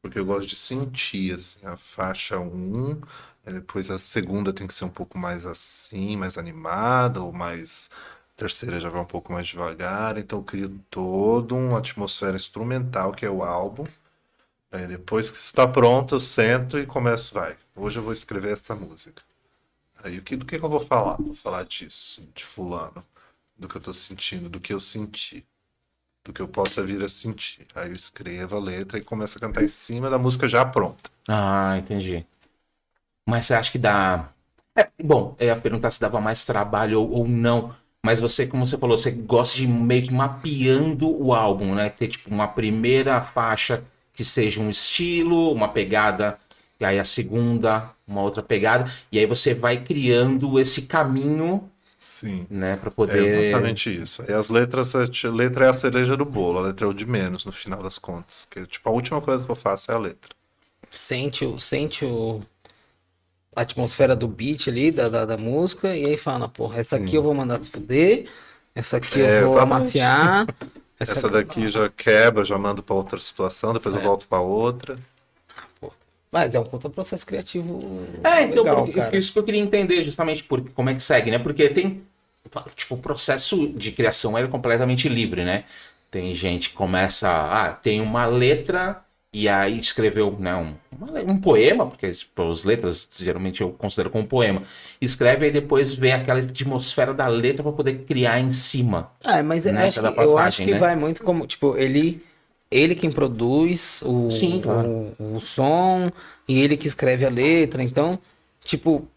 porque eu gosto de sentir, assim, a faixa 1, aí depois a segunda tem que ser um pouco mais assim, mais animada, ou mais... A terceira já vai um pouco mais devagar, então eu crio toda uma atmosfera instrumental, que é o álbum. Aí depois que está pronto, eu sento e começo, vai, hoje eu vou escrever essa música. Aí o que, do que que eu vou falar? Vou falar disso, de fulano, do que eu tô sentindo, do que eu senti do que eu possa vir a sentir. Aí eu escrevo a letra e começo a cantar em cima da música já pronta. Ah, entendi. Mas você acha que dá. É, bom, eu ia perguntar se dava mais trabalho ou, ou não. Mas você, como você falou, você gosta de meio que mapeando o álbum, né? Ter tipo uma primeira faixa que seja um estilo, uma pegada, e aí a segunda, uma outra pegada, e aí você vai criando esse caminho, Sim. né, para É poder. exatamente isso. E as letras, a letra é a cereja do bolo, a letra é o de menos no final das contas. Que, tipo, a última coisa que eu faço é a letra. Sente o. Sente o. a atmosfera do beat ali, da, da, da música, e aí fala, porra, essa Sim. aqui eu vou mandar se fuder, essa aqui É, eu vou exatamente. amaciar. *laughs* Essa daqui já quebra, já mando pra outra situação, depois eu Certo. volto pra outra. Mas é um puta processo criativo. É, então, legal, porque- isso que eu queria entender justamente por, como é que segue, né? Porque tem, tipo, o processo de criação é completamente livre, né? Tem gente que começa, ah, tem uma letra e aí escreveu, né, um, um poema, porque tipo, as letras geralmente eu considero como poema. Escreve e depois vê aquela atmosfera da letra para poder criar em cima. É, mas eu, né, acho, cada que, eu acho que né? vai muito como, tipo, ele, ele quem produz o, Sim, claro. o, o som e ele que escreve a letra, então, tipo,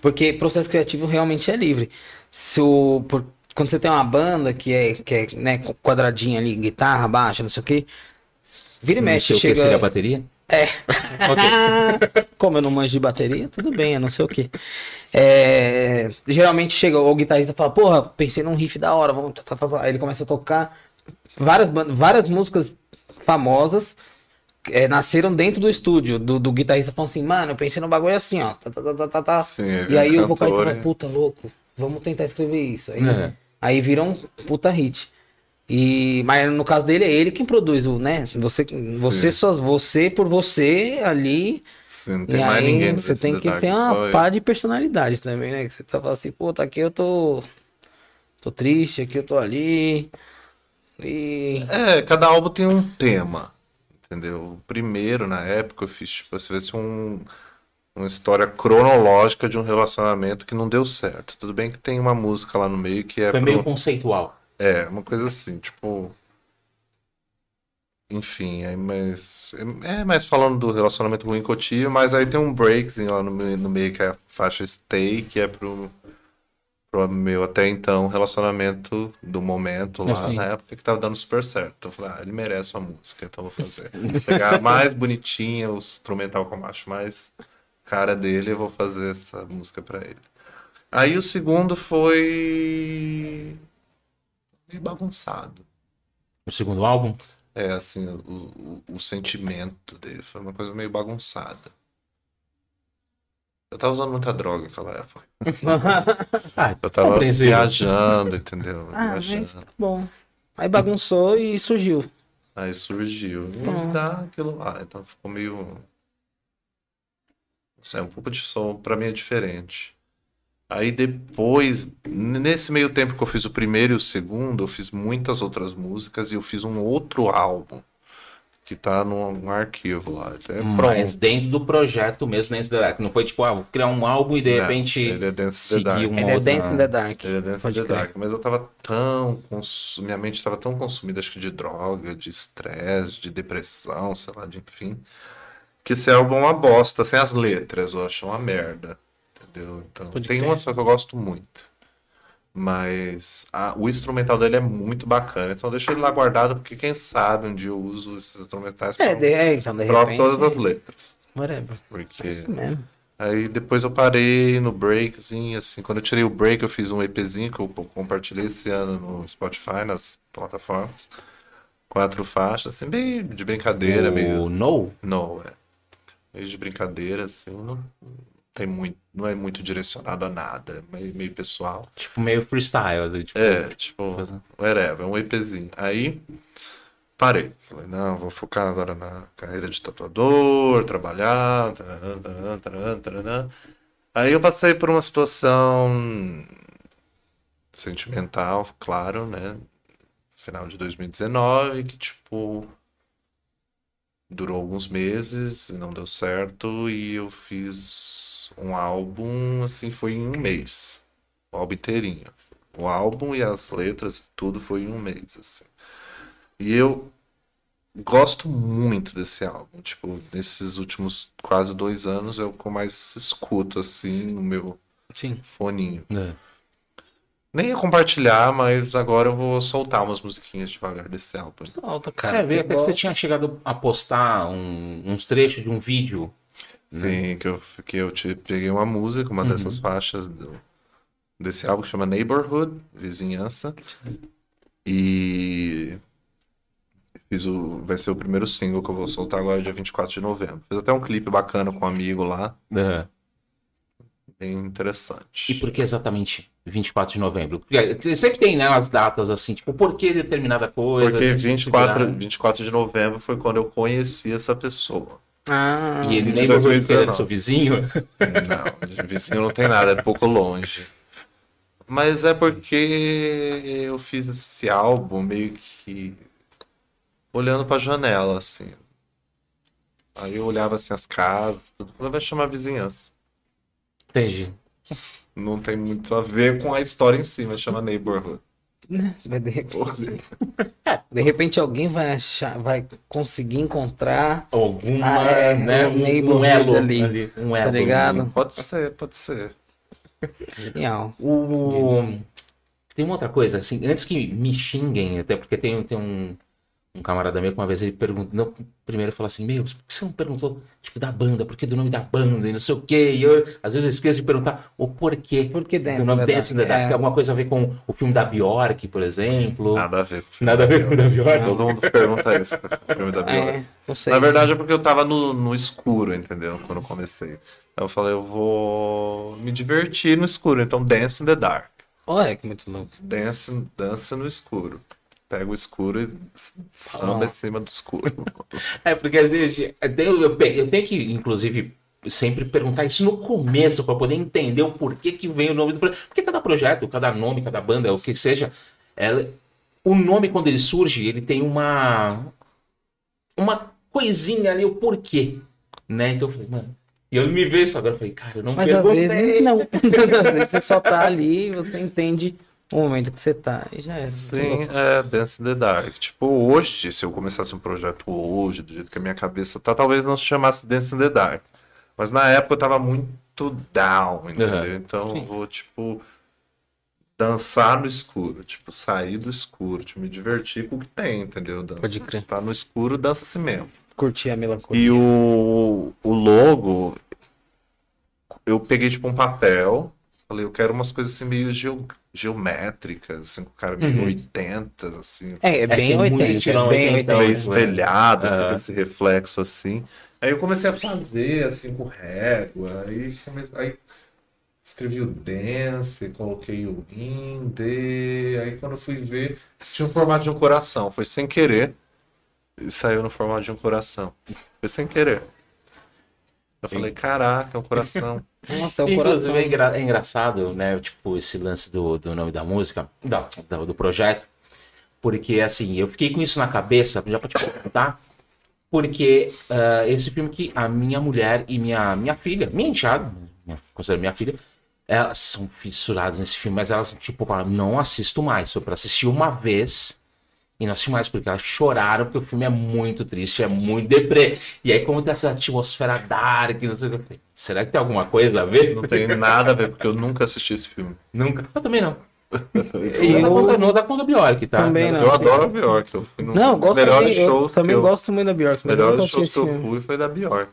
porque processo criativo realmente é livre. Se o, por- quando você tem uma banda que é, que é né, quadradinha ali, guitarra, baixo, não sei o que, vira e Não mexe, sei o que chega... seria a bateria? É. *laughs* *laughs* Como eu não manjo de bateria, tudo bem, eu não sei o que. geralmente chega o guitarrista e fala, porra, pensei num riff da hora, vamos. tá, tá, tá. Aí ele começa a tocar. Várias, várias músicas famosas é, nasceram dentro do estúdio. Do, do guitarrista falando assim, mano, eu pensei num bagulho assim, ó. Tá, tá, tá, tá, tá. Sim, aí e vem aí o o vocalista fala, e- puta louco, vamos tentar escrever isso. Aí, É. aí vira um puta hit. E, mas no caso dele é ele quem produz o, né? Você, você só você por você ali. Sim, não E tem mais aí ninguém você tem que ter uma eu. pá de personalidade também, né? Que você tá falando assim, pô, tá aqui eu tô. Tô triste, aqui eu tô ali. E. É, cada álbum tem um tema, entendeu? O primeiro, na época, eu fiz, tipo, se fosse um, uma história cronológica de um relacionamento que não deu certo. Tudo bem que tem uma música lá no meio que é Foi pro- meio conceitual. É, uma coisa assim, tipo. Enfim, aí mas. É mais falando do relacionamento ruim que eu tive, mas aí tem um breakzinho lá no meio, no meio que é a faixa Stay, que é pro, pro meu até então relacionamento do momento lá Sim. na época que tava dando super certo. Então eu falei, ah, ele merece uma música, então vou fazer. Vou pegar a mais bonitinha, o instrumental que eu acho mais cara dele, eu vou fazer essa música pra ele. Aí o segundo foi meio bagunçado. O segundo álbum? É, assim, o, o, o sentimento dele foi uma coisa meio bagunçada. Eu tava usando muita droga naquela época. *laughs* Ah, Eu tava compreensível. viajando, entendeu? Ah, mas Viajando. tá bom. Aí bagunçou e surgiu. Aí surgiu. Pronto. E dá aquilo lá. Então ficou meio. Não sei, um pouco de som pra mim é diferente. Aí depois, nesse meio tempo que eu fiz o primeiro e o segundo, eu fiz muitas outras músicas e eu fiz um outro álbum que tá num, num arquivo lá. Até Mas pronto. dentro do projeto mesmo, Dance in the Dark. Não foi tipo, ah, vou criar um álbum e de Não, repente ele é Dance in the seguir Dark. uma Ele é. Dance in the Dark. Ele é Dance in the crer. Dark, mas eu tava tão. Cons... Minha mente estava tão consumida, acho que de droga, de estresse, de depressão, sei lá, de enfim. Que esse álbum é uma bosta, sem as letras, eu acho uma merda. Entendeu? Então, Pode tem crer. uma só que eu gosto muito. Mas a- o instrumental dele é muito bacana. Então deixa ele lá guardado, porque quem sabe um dia eu uso esses instrumentais É, pra de, é, então de repente. todas as letras. Whatever. Porque. Isso mesmo. Aí depois eu parei no breakzinho, assim, quando eu tirei o break eu fiz um EPzinho que eu compartilhei esse ano no Spotify, nas plataformas. Quatro faixas, assim, bem de brincadeira, o meio. No? Não, é. Meio de brincadeira, assim, não tem muito. Não é muito direcionado a nada, é meio, meio pessoal. Tipo, meio freestyle. assim, tipo, É, tipo, Coisa. whatever, é um EPzinho. Aí parei. Falei, não, vou focar agora na carreira de tatuador, trabalhar. taranã, taranã, taranã, taranã. Aí eu passei por uma situação sentimental, claro, né? Final de 2019, que tipo durou alguns meses e não deu certo e eu fiz um álbum assim foi em um mês o álbum inteirinho o álbum e as letras tudo foi em um mês assim e eu gosto muito desse álbum tipo nesses últimos quase dois anos é o que eu mais escuto assim no meu Sim. foninho É. nem ia compartilhar mas agora eu vou soltar umas musiquinhas devagar desse álbum Solta, cara. É, veio que até que você tinha chegado a postar um- uns trechos de um vídeo. Sim, que eu, que eu te, peguei uma música, uma dessas faixas do, desse álbum que chama Neighborhood, Vizinhança. E fiz o, vai ser o primeiro single que eu vou soltar agora, dia 24 de novembro. Fiz até um clipe bacana com um amigo lá. É. bem interessante. E por que exatamente 24 de novembro? Porque sempre tem, né, as datas assim, tipo, por que determinada coisa? Porque assim, 24, se 24 de novembro foi quando eu conheci essa pessoa. Ah, E ele nem ele 2019. era seu vizinho. Não, de vizinho não tem nada, é pouco longe. Mas é porque eu fiz esse álbum meio que olhando pra janela, assim. Aí eu olhava assim as casas, tudo, falei, vai chamar a vizinhança. Entendi. Não tem muito a ver com a história em si, mas chama Neighborhood. Mas de, repente, de repente alguém vai achar, vai conseguir encontrar. Alguma, Ah, é, né, um um, um elo ali, ali, um tá elo. ligado? Pode ser, pode ser. Genial. O... Tem uma outra coisa, assim, antes que me xinguem, até porque tem, tem um, um camarada meu que uma vez ele perguntou, não, primeiro falou assim, meu, por que você não perguntou, tipo, da banda, por que do nome da banda e não sei o quê, e eu, às vezes eu esqueço de perguntar o porquê Por que do Dance nome in the Dance in the Dark? É. alguma coisa a ver com o filme da Bjork, por exemplo, Nada a ver com o filme. nada a ver com o da Bjork, Todo mundo pergunta isso, o filme da Bjork. É, não sei. Na verdade é porque eu tava no, no escuro, entendeu? Quando eu comecei. Aí eu falei, eu vou me divertir no escuro, então dance in the dark. Olha que muito louco. Dance, dança no escuro. Pega o escuro e samba Ah. em cima do escuro. *laughs* É, porque às vezes eu tenho, eu pe- eu tenho que, inclusive, sempre perguntar isso no começo para poder entender o porquê que vem o nome do projeto. Porque cada projeto, cada nome, cada banda, o que seja, ela, o nome, quando ele surge, ele tem uma. Uma coisinha ali, o porquê. Né? Então eu falei, mano. E eu me vejo isso agora, eu falei, cara, eu não Mas às perguntei. vezes não. *laughs* Às vezes você só tá ali você entende o momento que você tá. E já é. Sim, é Dance in the Dark. Tipo, hoje, se eu começasse um projeto hoje, do jeito que a minha cabeça tá, talvez não se chamasse Dance in the Dark. Mas na época eu tava muito down, entendeu? Aham. Então eu vou, tipo, dançar no escuro. Tipo, sair do escuro, tipo, me divertir com o que tem, entendeu? Dan- Pode crer. Tá no escuro, dança assim mesmo. Curtir a melancolia. E o, o logo, eu peguei tipo um papel, falei, eu quero umas coisas assim meio geo- geométricas, assim, com cara meio Uhum. 80, assim, É, é bem tem muito 80. estilão É bem 80, 80. meio espelhado, com esse reflexo assim. Aí eu comecei a fazer assim com régua, aí, comecei, aí escrevi o dance, coloquei o indie, aí quando eu fui ver, tinha um formato de um coração, foi sem querer, e saiu no formato de um coração. Foi sem querer. Eu falei, caraca, é um coração. *laughs* Nossa, é o Inclusive, coração. é, engra- é engraçado, né? Tipo, esse lance do, do nome da música, da, da- do projeto. Porque, assim, eu fiquei com isso na cabeça, já pra te contar. Porque ah, esse filme que a minha mulher e minha, minha filha, minha enteada, minha, considero minha filha, elas são fissuradas nesse filme, mas elas, tipo, não assisto mais. Foi pra assistir uma vez e não assisti mais, porque elas choraram, porque o filme é muito triste, é muito deprê. E aí, como tem essa atmosfera dark, não sei o que, eu será que tem alguma coisa a ver? Não tem nada a ver, porque eu nunca assisti esse filme. Nunca. Eu também não. E não, dá eu- conta, não dá conta Bjork, tá? Também não. Eu adoro a Bjork. Eu fui num Não, eu gosto melhores também, eu shows também que eu, gosto muito da Bjork, mas eu melhores shows que eu fui foi da Bjork.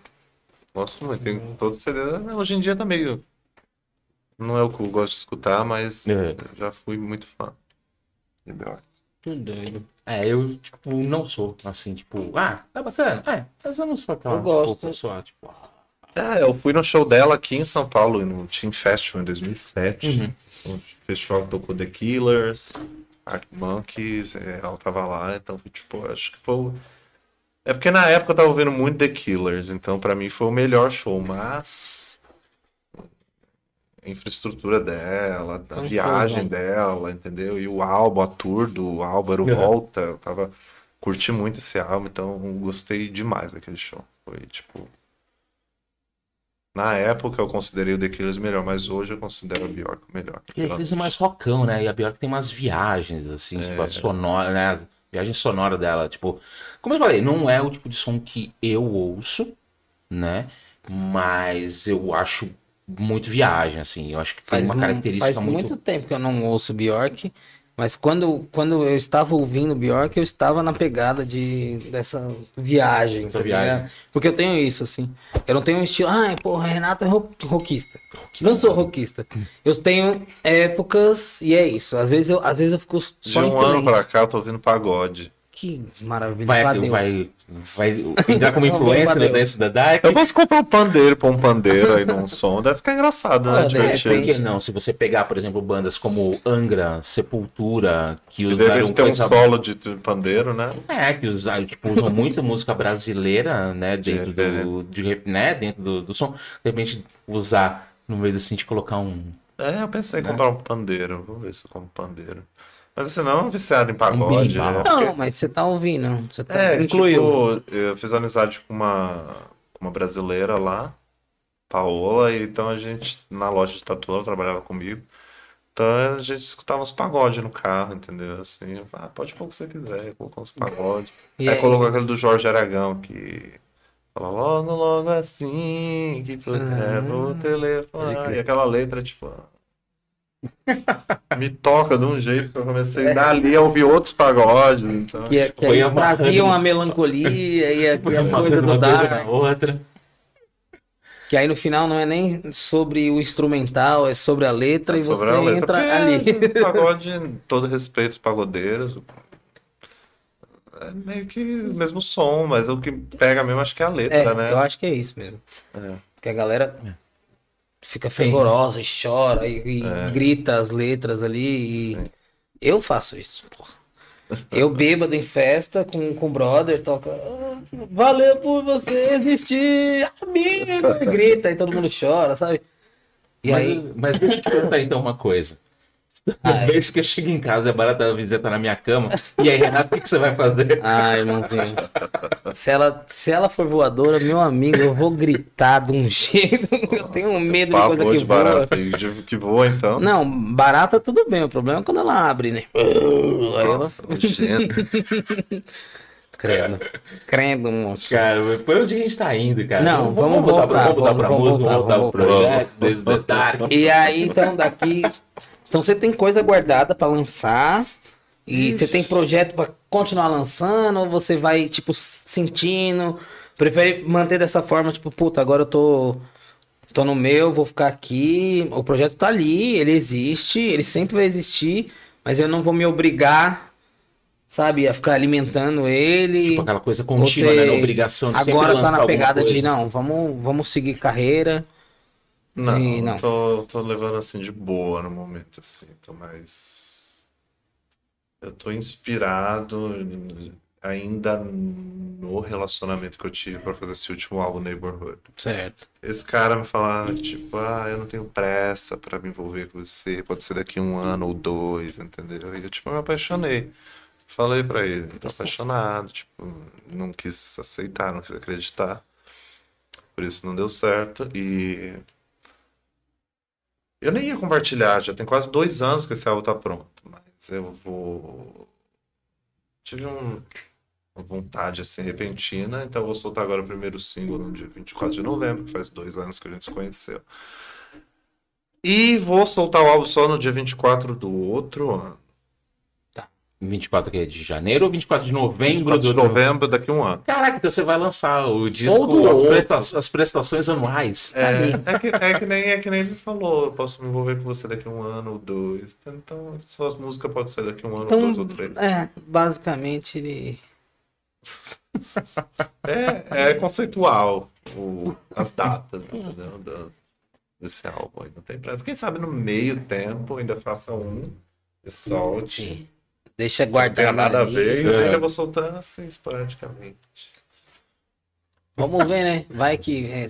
Gosto muito. Tem todo CD. Hoje em dia tá meio. Não é o que eu gosto de escutar, mas É. já fui muito fã de Bjork. Doido. É, eu, tipo, não sou, assim, tipo, ah, é bacana, é, mas eu não sou aquela Eu gosto. pessoa, tipo, É, eu fui no show dela aqui em São Paulo, no Team Festival em 2007. Uhum. O festival que tocou The Killers, Arctic Monkeys, é, ela tava lá, então foi tipo, acho que foi. o- É porque na época eu tava ouvindo muito The Killers, então pra mim foi o melhor show, mas. Infraestrutura dela, a Foi viagem showzão. dela, entendeu? E o álbum, a tour do Álvaro Uhum. Volta, eu tava. Curti muito esse álbum, então gostei demais daquele show. Foi tipo. Na época eu considerei o The Killers melhor, mas hoje eu considero a Bjork melhor. eles é mais rockão, né, e a Bjork tem umas viagens, assim, tipo, a sonora, né, viagem sonora dela, tipo, como eu falei, não é o tipo de som que eu ouço, né, mas eu acho muito viagem, assim, eu acho que tem Faz, uma característica faz muito... muito tempo que eu não ouço Bjork, mas quando, quando eu estava ouvindo Bjork, eu estava na pegada de, dessa viagem. Essa tá viagem. ligado? Porque eu tenho isso, assim. Eu não tenho um estilo. Ah, porra, Renato é ro- rockista. Não sou rockista. Eu tenho épocas e é isso. Às vezes eu, às vezes eu fico De só em um ano pra cá eu tô ouvindo pagode. Que maravilha. Vai, Vadeu. vai, vai entrar como *laughs* influencer no Dance da Dark? Eu posso comprar um pandeiro, pôr um pandeiro aí num som, deve ficar engraçado, né? Ah, de É, Divertido. por que não? Se você pegar, por exemplo, bandas como Angra, Sepultura, que usaram tem um coisa... solo de de pandeiro, né? É, que usaram, tipo, usam muito música brasileira, né, dentro do, de, né, dentro do, do som. De repente, usar no meio do synth, colocar um... É, eu pensei em Né? comprar um pandeiro. Vou ver se eu compro pandeiro. Mas assim, não é um viciado em pagode. né? Não, mas você tá ouvindo. Você tá É, incluiu. tipo, eu fiz amizade com uma, com uma brasileira lá, Paola, e então a gente, na loja de tatu, ela trabalhava comigo. Então a gente escutava uns pagodes no carro, entendeu? Assim, ah, pode pôr o que você quiser, colocou uns pagodes. E aí, aí? colocou aquele do Jorge Aragão, que fala logo, logo assim, que puder no pode telefone. E aquela letra, tipo. Me toca de um jeito que eu comecei dali a ouvir outros pagodes. Então, Que, é- que Foi aí amarrando. trazia uma melancolia e aqui a uma coisa do coisa Dark. outra. Que aí no final não é nem sobre o instrumental, é sobre a letra e sobre você a letra, entra porque ali. *laughs* Pagode, todo respeito aos pagodeiros. É meio que o mesmo som, mas o que pega mesmo acho que é a letra, É, né? eu acho que é isso mesmo. É. Porque a galera fica fervorosa e chora e, e grita as letras ali. E eu faço isso, porra. Eu bêbado em festa com com o brother, toca. "Ah, Valeu por você existir, amigo! E grita e todo mundo chora, sabe? E mas, aí. mas deixa eu te perguntar então uma coisa. Toda vez que eu chego em casa a barata visita tá na minha cama, e aí, Renato, o que, que você vai fazer? Ai, irmãozinho. Se ela, se ela for voadora, meu amigo, eu vou gritar de um *laughs* jeito. Eu tenho medo de coisa que de voa. barata e de que voa, então. Não, barata tudo bem. O problema é quando ela abre, né? Aí ela... Nossa, nojento. *laughs* Credo. Credo, moço. Cara, foi onde a gente tá indo, cara. Não, vamos voltar, pra- voltar, vamos voltar vamos- pra vamos música, voltar, vamos voltar vamos pro voltar. projeto, desde Dark. E aí, então, daqui. Então você tem coisa guardada pra lançar. E você tem projeto pra continuar lançando, ou você vai, tipo, sentindo. Prefere manter dessa forma, tipo, puta, agora eu tô. Tô no meu, vou ficar aqui. O projeto tá ali, ele existe, ele sempre vai existir, mas eu não vou me obrigar, sabe, a ficar alimentando ele. Tipo, aquela coisa contínua, Você né? Na obrigação de Agora tá na pegada de, não, vamos, vamos seguir carreira. Não, E não. Tô, tô levando assim de boa no momento, assim. Tô mais. Eu tô inspirado ainda no relacionamento que eu tive pra fazer esse último álbum Neighborhood. Certo. Esse cara me falava, tipo, ah, eu não tenho pressa pra me envolver com você, pode ser daqui um ano ou dois, entendeu? E eu, tipo, me apaixonei. Falei pra ele, tô apaixonado, tipo, não quis aceitar, não quis acreditar. Por isso não deu certo. E eu nem ia compartilhar, já tem quase dois anos que esse álbum tá pronto, mas eu vou. Tive um- uma vontade assim repentina, então vou soltar agora o primeiro single no dia 24 de novembro, que faz dois anos que a gente se conheceu. E vou soltar o álbum só no dia 24 do outro ano. 24 que é de janeiro ou 24 de novembro 24 de do novembro, daqui a um ano. Caraca, então você vai lançar o disco, Ou do as, as prestações anuais. Tá ali. É, é, que, é, que nem, é que nem ele falou, eu posso me envolver com você daqui a um ano ou dois. Então, suas músicas podem ser daqui a um ano ou Então, dois ou três. é, basicamente ele. *laughs* É, é conceitual o- as datas, entendeu? Da- desse álbum aí. Não tem pressa. Quem sabe no meio tempo ainda faça um e solte. Deixa Não tem guardado. nada a ali. ver. E É. ainda vou soltando assim, esporadicamente. Vamos ver, né? Vai que é,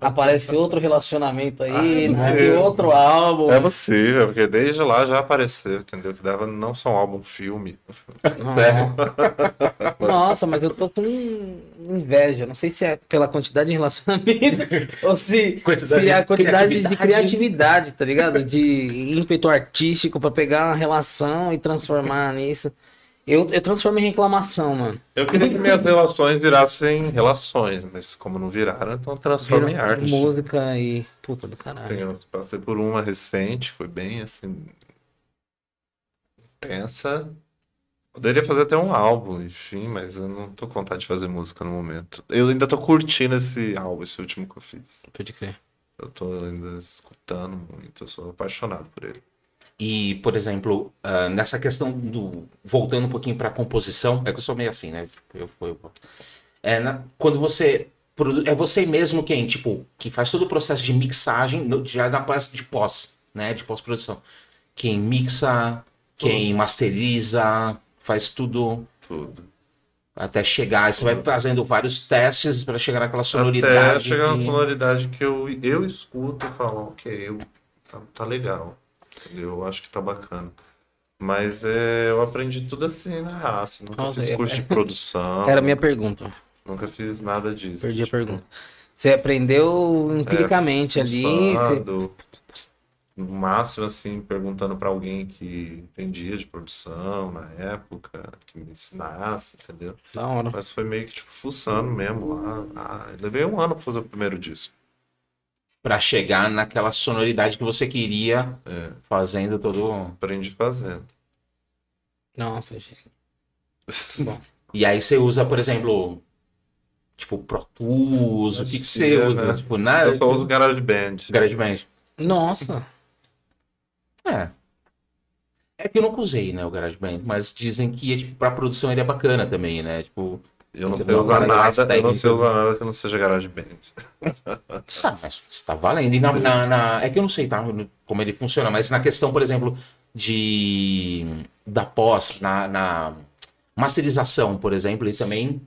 aparece outro relacionamento aí, Ah, né? outro álbum. É possível, porque desde lá já apareceu, entendeu? Que dava não só um álbum, um filme. Não. *laughs* Nossa, mas eu tô com inveja. Não sei se é pela quantidade de relacionamento *laughs* ou se, Quantidade se é a de quantidade de criatividade. criatividade, tá ligado? De ímpeto artístico pra pegar uma relação e transformar nisso. Eu, eu transformo em reclamação, mano. Eu queria que minhas relações virassem relações, mas como não viraram, então transforma em arte. Música e. Puta do caralho. Sim, eu passei por uma recente, foi bem assim. intensa. Poderia fazer até um álbum, enfim, mas eu não tô com vontade de fazer música no momento. Eu ainda tô curtindo esse álbum, esse último que eu fiz. Pode crer. Eu tô ainda escutando muito, eu sou apaixonado por ele. E, por exemplo, ah, nessa questão do. Voltando um pouquinho pra composição, é que eu sou meio assim, né? Eu, eu, é, na- quando você. É você mesmo quem, tipo, que faz todo o processo de mixagem, no- já na parte de pós, né? De pós-produção. Quem mixa, quem masteriza, faz tudo Tudo. até chegar. Você vai fazendo vários testes pra chegar naquela Até sonoridade. chegar que- na sonoridade que eu, eu escuto e falo, ok, eu, tá, tá legal. Eu acho que tá bacana. Mas é, eu aprendi tudo assim na raça. Nunca Nossa, fiz é- curso de produção. Era a minha pergunta. Nunca fiz nada disso. Perdi a Tipo, pergunta. Você aprendeu empiricamente ali. você- fuçando, No máximo, assim, perguntando pra alguém que entendia de produção na época, que me ensinasse, entendeu? Da hora. Mas foi meio que, tipo, fuçando mesmo lá. Ah, levei um ano pra fazer o primeiro disco. Pra chegar naquela sonoridade que você queria, É. fazendo todo. Aprendi fazendo. Nossa, gente. *laughs* Bom. E aí você usa, por exemplo, tipo, Pro Tools, o que, que você É, usa? né? Tipo, na... Eu só uso GarageBand. GarageBand. Nossa. É. É que eu nunca usei, né, o GarageBand, mas dizem que tipo, pra produção ele é bacana também, né? Tipo, Eu não sei usar nada, eu não sei usar nada que não seja GarageBand. mas tá valendo. E na, na- na- É que eu não sei, tá? Como ele funciona, mas na questão, por exemplo, de da pós, na, na masterização, por exemplo, ele também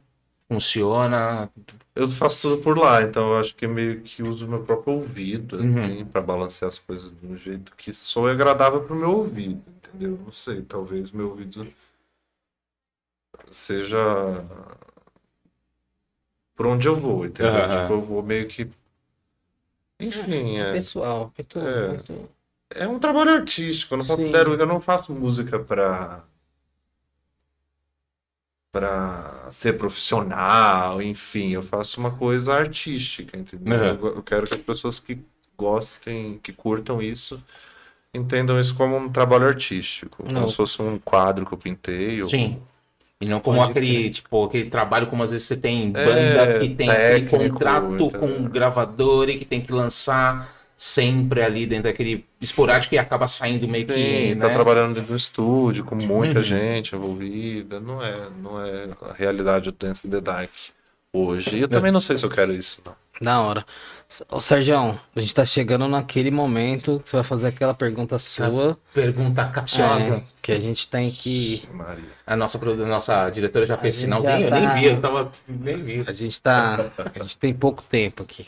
funciona. Eu faço tudo por lá, então eu acho que meio que uso o meu próprio ouvido, assim, pra balancear as coisas de um jeito que soe agradável pro meu ouvido, entendeu? Não sei, talvez meu ouvido seja por onde eu vou, entendeu? Tipo, eu vou meio que. Enfim, é, Pessoal, muito, É. muito- é um trabalho artístico. Eu não considero, eu não faço música pra para ser profissional, enfim, eu faço uma coisa artística, entendeu? Eu, eu quero que as pessoas que gostem, que curtam isso, entendam isso como um trabalho artístico, Não. como se fosse um quadro que eu pintei. ou- Sim. E não como Pode aquele, tipo, aquele trabalho como às vezes você tem É, bandas que tem aquele técnico, contrato entendeu? com um gravador e que tem que lançar sempre ali dentro daquele esporádico e acaba saindo meio que, Sim, tá né? trabalhando dentro do estúdio, com muita Uhum. gente envolvida. Não é, não é a realidade do Dance in the Dark hoje. E eu também não sei se eu quero isso, não. Da hora. Ô, Sérgio, a gente tá chegando naquele momento que você vai fazer aquela pergunta sua. Pergunta capciosa. é, que a gente tem que. Maria. A nossa, produ- nossa diretora já fez sinal, já nem, eu tá- nem vi, eu tava. Nem vi. A gente tá. A gente tem pouco tempo aqui.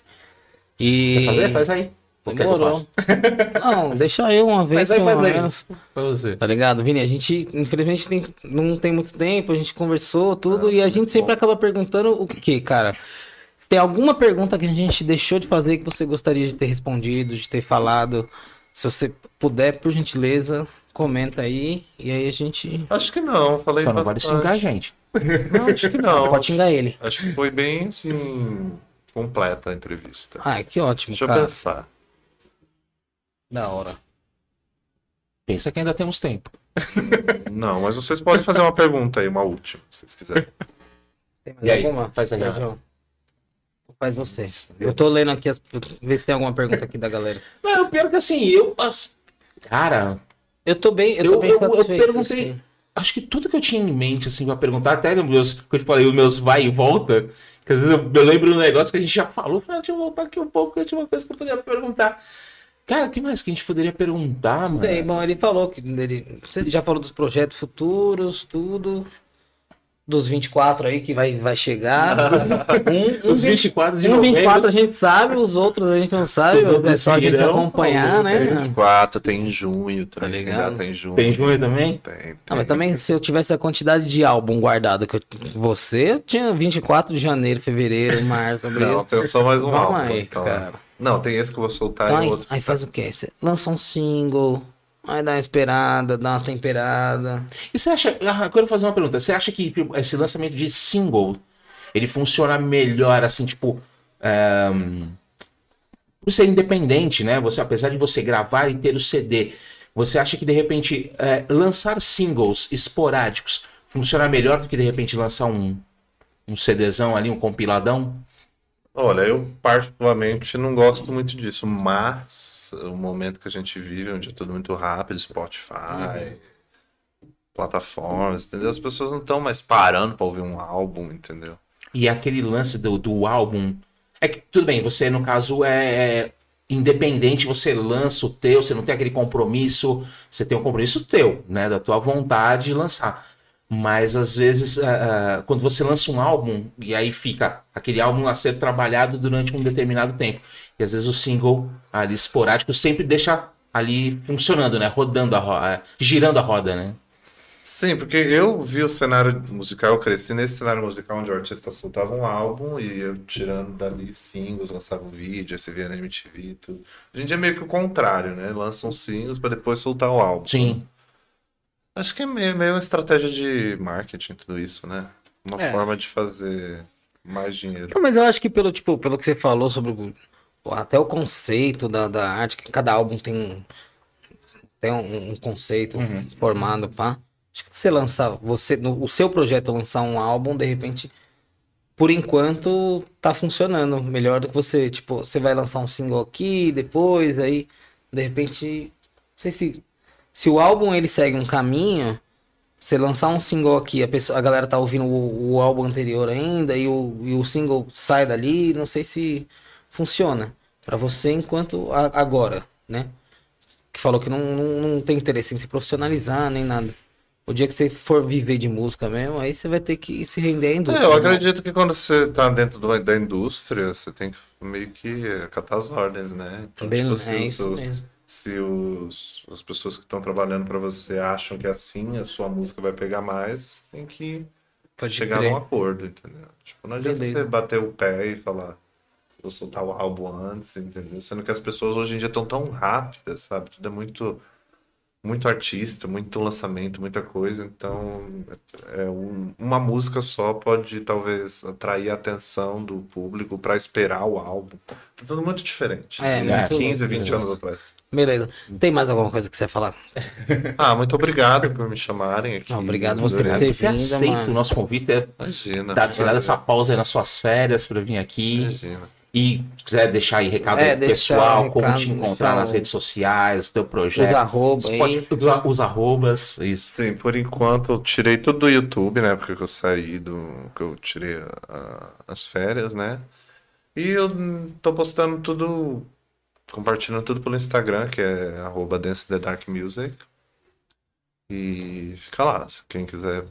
E. Quer fazer? Faz aí. Demorou. *laughs* Não, deixa eu uma vez, Faz aí, faz aí. Pra você. Tá ligado, Vini? A gente, infelizmente, tem- não tem muito tempo, a gente conversou tudo e a gente sempre acaba perguntando o que, cara? Se tem alguma pergunta que a gente deixou de fazer que você gostaria de ter respondido, de ter falado, se você puder, por gentileza, comenta aí e aí a gente Acho que não, falei Só não bastante. xingar a gente. Não, acho que não. pode xingar ele. Acho que foi bem, assim, completa a entrevista. Ah, que ótimo, Deixa eu cara. pensar. Da hora. Pensa que ainda temos tempo. *laughs* Não, mas vocês podem fazer uma pergunta aí, uma última, se vocês quiserem. Tem mais E aí? alguma? Faz aí, Sérgio? Faz você. Eu tô lendo aqui, as... ver se tem alguma pergunta aqui da galera. *laughs* Não, pior que assim, eu. as- Cara, Eu tô bem, eu Eu- tô bem eu- eu perguntei- assim. acho que tudo que eu tinha em mente, assim, pra perguntar, até os meus, que eu te falei, os meus vai e volta, que às vezes eu, eu lembro um negócio que a gente já falou, falei, ah, deixa eu voltar aqui um pouco, que eu tinha uma coisa que eu poderia perguntar. Cara, o que mais que a gente poderia perguntar, mano? Bom, ele falou que ele você já falou dos projetos futuros, tudo. Dos 24 aí que vai, vai chegar. *laughs* Um, um, Os 24 de um novembro. 24 a gente sabe, os outros a gente não sabe, é só a gente acompanhar, Tem né? 24, tem em junho também. Tá ligado? Tem junho. Tem junho também? Tem, tem. Ah, mas também se eu tivesse a quantidade de álbum guardado que eu, você, eu tinha 24 de janeiro, fevereiro, março, abril. Não, tem só mais um Vamos álbum. aí, então. cara. Não, tem esse que eu vou soltar Então, e aí, outro. aí faz o quê? Você lança um single, aí dá uma esperada, dá uma temperada. E você acha, ah, eu quero fazer uma pergunta, você acha que tipo, esse lançamento de single, ele funciona melhor, assim, tipo, por ser independente, né? Você, apesar de você gravar e ter o CD, você acha que de repente eh, lançar singles esporádicos funciona melhor do que de repente lançar um, um CDzão ali, um compiladão? Olha, eu particularmente não gosto muito disso, mas o momento que a gente vive, onde é tudo muito rápido, Spotify, plataformas, entendeu? As pessoas não estão mais parando pra ouvir um álbum, entendeu? E aquele lance do, do álbum. É que, tudo bem, você, no caso, é independente, você lança o teu, você não tem aquele compromisso, você tem um compromisso teu, né? Da tua vontade de lançar. Mas às vezes, ah, quando você lança um álbum, e aí fica aquele álbum a ser trabalhado durante um determinado tempo. E às vezes o single ali esporádico sempre deixa ali funcionando, né? Rodando a roda, girando a roda, né? Sim, porque eu vi o cenário musical, eu cresci nesse cenário musical onde o artista soltava um álbum e eu tirando dali singles, lançava um vídeo, aí você via na MTV e tudo. Hoje em dia é meio que o contrário, né? Lançam singles pra depois soltar o álbum. Sim. Acho que é meio, meio uma estratégia de marketing tudo isso, né? Uma É. forma de fazer mais dinheiro. Não, mas eu acho que pelo, tipo, pelo que você falou sobre o, até o conceito da, da arte, que cada álbum tem um, tem um, um conceito formado, pá. Acho que você lançar, você, no, o seu projeto lançar um álbum, de repente, por enquanto, tá funcionando melhor do que você, tipo, você vai lançar um single aqui, depois, aí, de repente, não sei se, se o álbum ele segue um caminho, você lançar um single aqui, a, pessoa, a galera tá ouvindo o, o álbum anterior ainda e o, e o single sai dali, não sei se funciona pra você enquanto a- agora, né? Que falou que não, não, não tem interesse em se profissionalizar nem nada. O dia que você for viver de música mesmo, aí você vai ter que se render à É, indústria. eu né? acredito que quando você tá dentro do- da indústria, você tem que meio que acatar as ordens, né? Então, Bem, tipo, se é isso seus- mesmo. Se os, as pessoas que estão trabalhando pra você acham que assim a sua música vai pegar mais, você tem que Pode chegar crer. num acordo, entendeu? Tipo, não adianta Beleza. você bater o pé e falar, vou soltar o álbum antes, entendeu? Sendo que as pessoas hoje em dia estão tão rápidas, sabe? Tudo é muito, muito artista, muito lançamento, muita coisa. Então, é um- uma música só pode talvez atrair a atenção do público pra esperar o álbum. Tá tudo muito diferente. É, de muito 15, louco, 20 né? anos atrás. Beleza. Tem mais alguma coisa que você ia falar? Ah, muito obrigado por me chamarem aqui. Não, obrigado você por ter vindo, aceita mano. o nosso convite, é Imagina. dar tirar essa pausa aí nas suas férias pra vir aqui. Imagina. E se quiser deixar aí recado É, pessoal, recado, como te encontrar nas redes sociais, teu projeto. Os arroba Você aí. pode usar os arrobas, isso. Sim, por enquanto eu tirei tudo do YouTube, né? Porque eu saí do. que eu tirei a- as férias, né? E eu tô postando tudo. compartilhando tudo pelo Instagram, que é arroba Dance the Dark Music. E fica lá, quem quiser.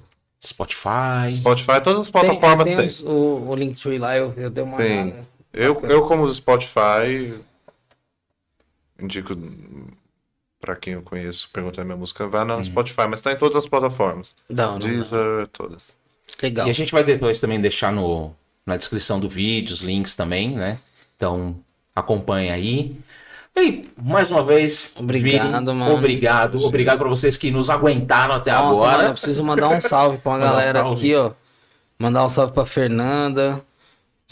Spotify. Spotify, todas as Tem, plataformas tem tem. os- o, o Linktree lá, eu, eu dei uma Sim. olhada. Eu, Bacana. eu como Spotify, indico pra quem eu conheço, perguntar minha música, vai Uhum. no Spotify, mas tá em todas as plataformas. Não, não, não. Deezer, todas. Legal. E a gente vai depois também deixar no, na descrição do vídeo os links também, né? Então acompanhe aí. E mais uma vez, Obrigado, Vini, mano. Obrigado, obrigado para vocês que nos aguentaram até Nossa, agora. mano, eu preciso mandar um salve pra *laughs* uma Mandar um galera salve. aqui, ó. Mandar um salve pra Fernanda,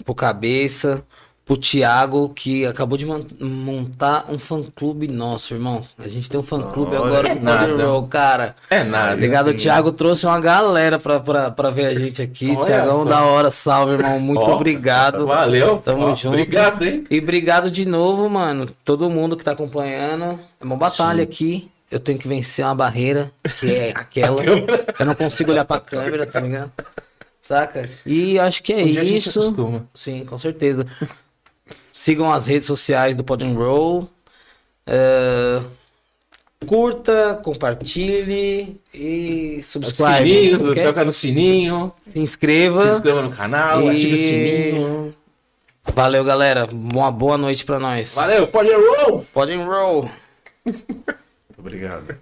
pro Cabeça, pro Thiago, que acabou de montar um fã-clube nosso, irmão. A gente tem um fã-clube agora no nada. Roll, cara. É nada. Obrigado, o sim. Thiago trouxe uma galera pra, pra, pra ver a gente aqui. Olha Thiagão, da hora, salve, irmão. Muito Ó, obrigado. Valeu. Tamo Ó, junto. Obrigado, hein? E obrigado de novo, mano. Todo mundo que tá acompanhando. É uma batalha aqui. Eu tenho que vencer uma barreira, que é *laughs* aquela. Eu não consigo olhar pra câmera, tá ligado? Saca? E acho que é Um isso. Sim, com certeza. Sigam as redes sociais do Pod and Roll. É, Curta, compartilhe e subscribe. Sininho, toca no sininho, Se se inscreva. inscreva no canal, E- ative o sininho. Valeu, galera. Uma boa noite pra nós. Valeu, pode roll! Pod and Roll. *laughs* Obrigado.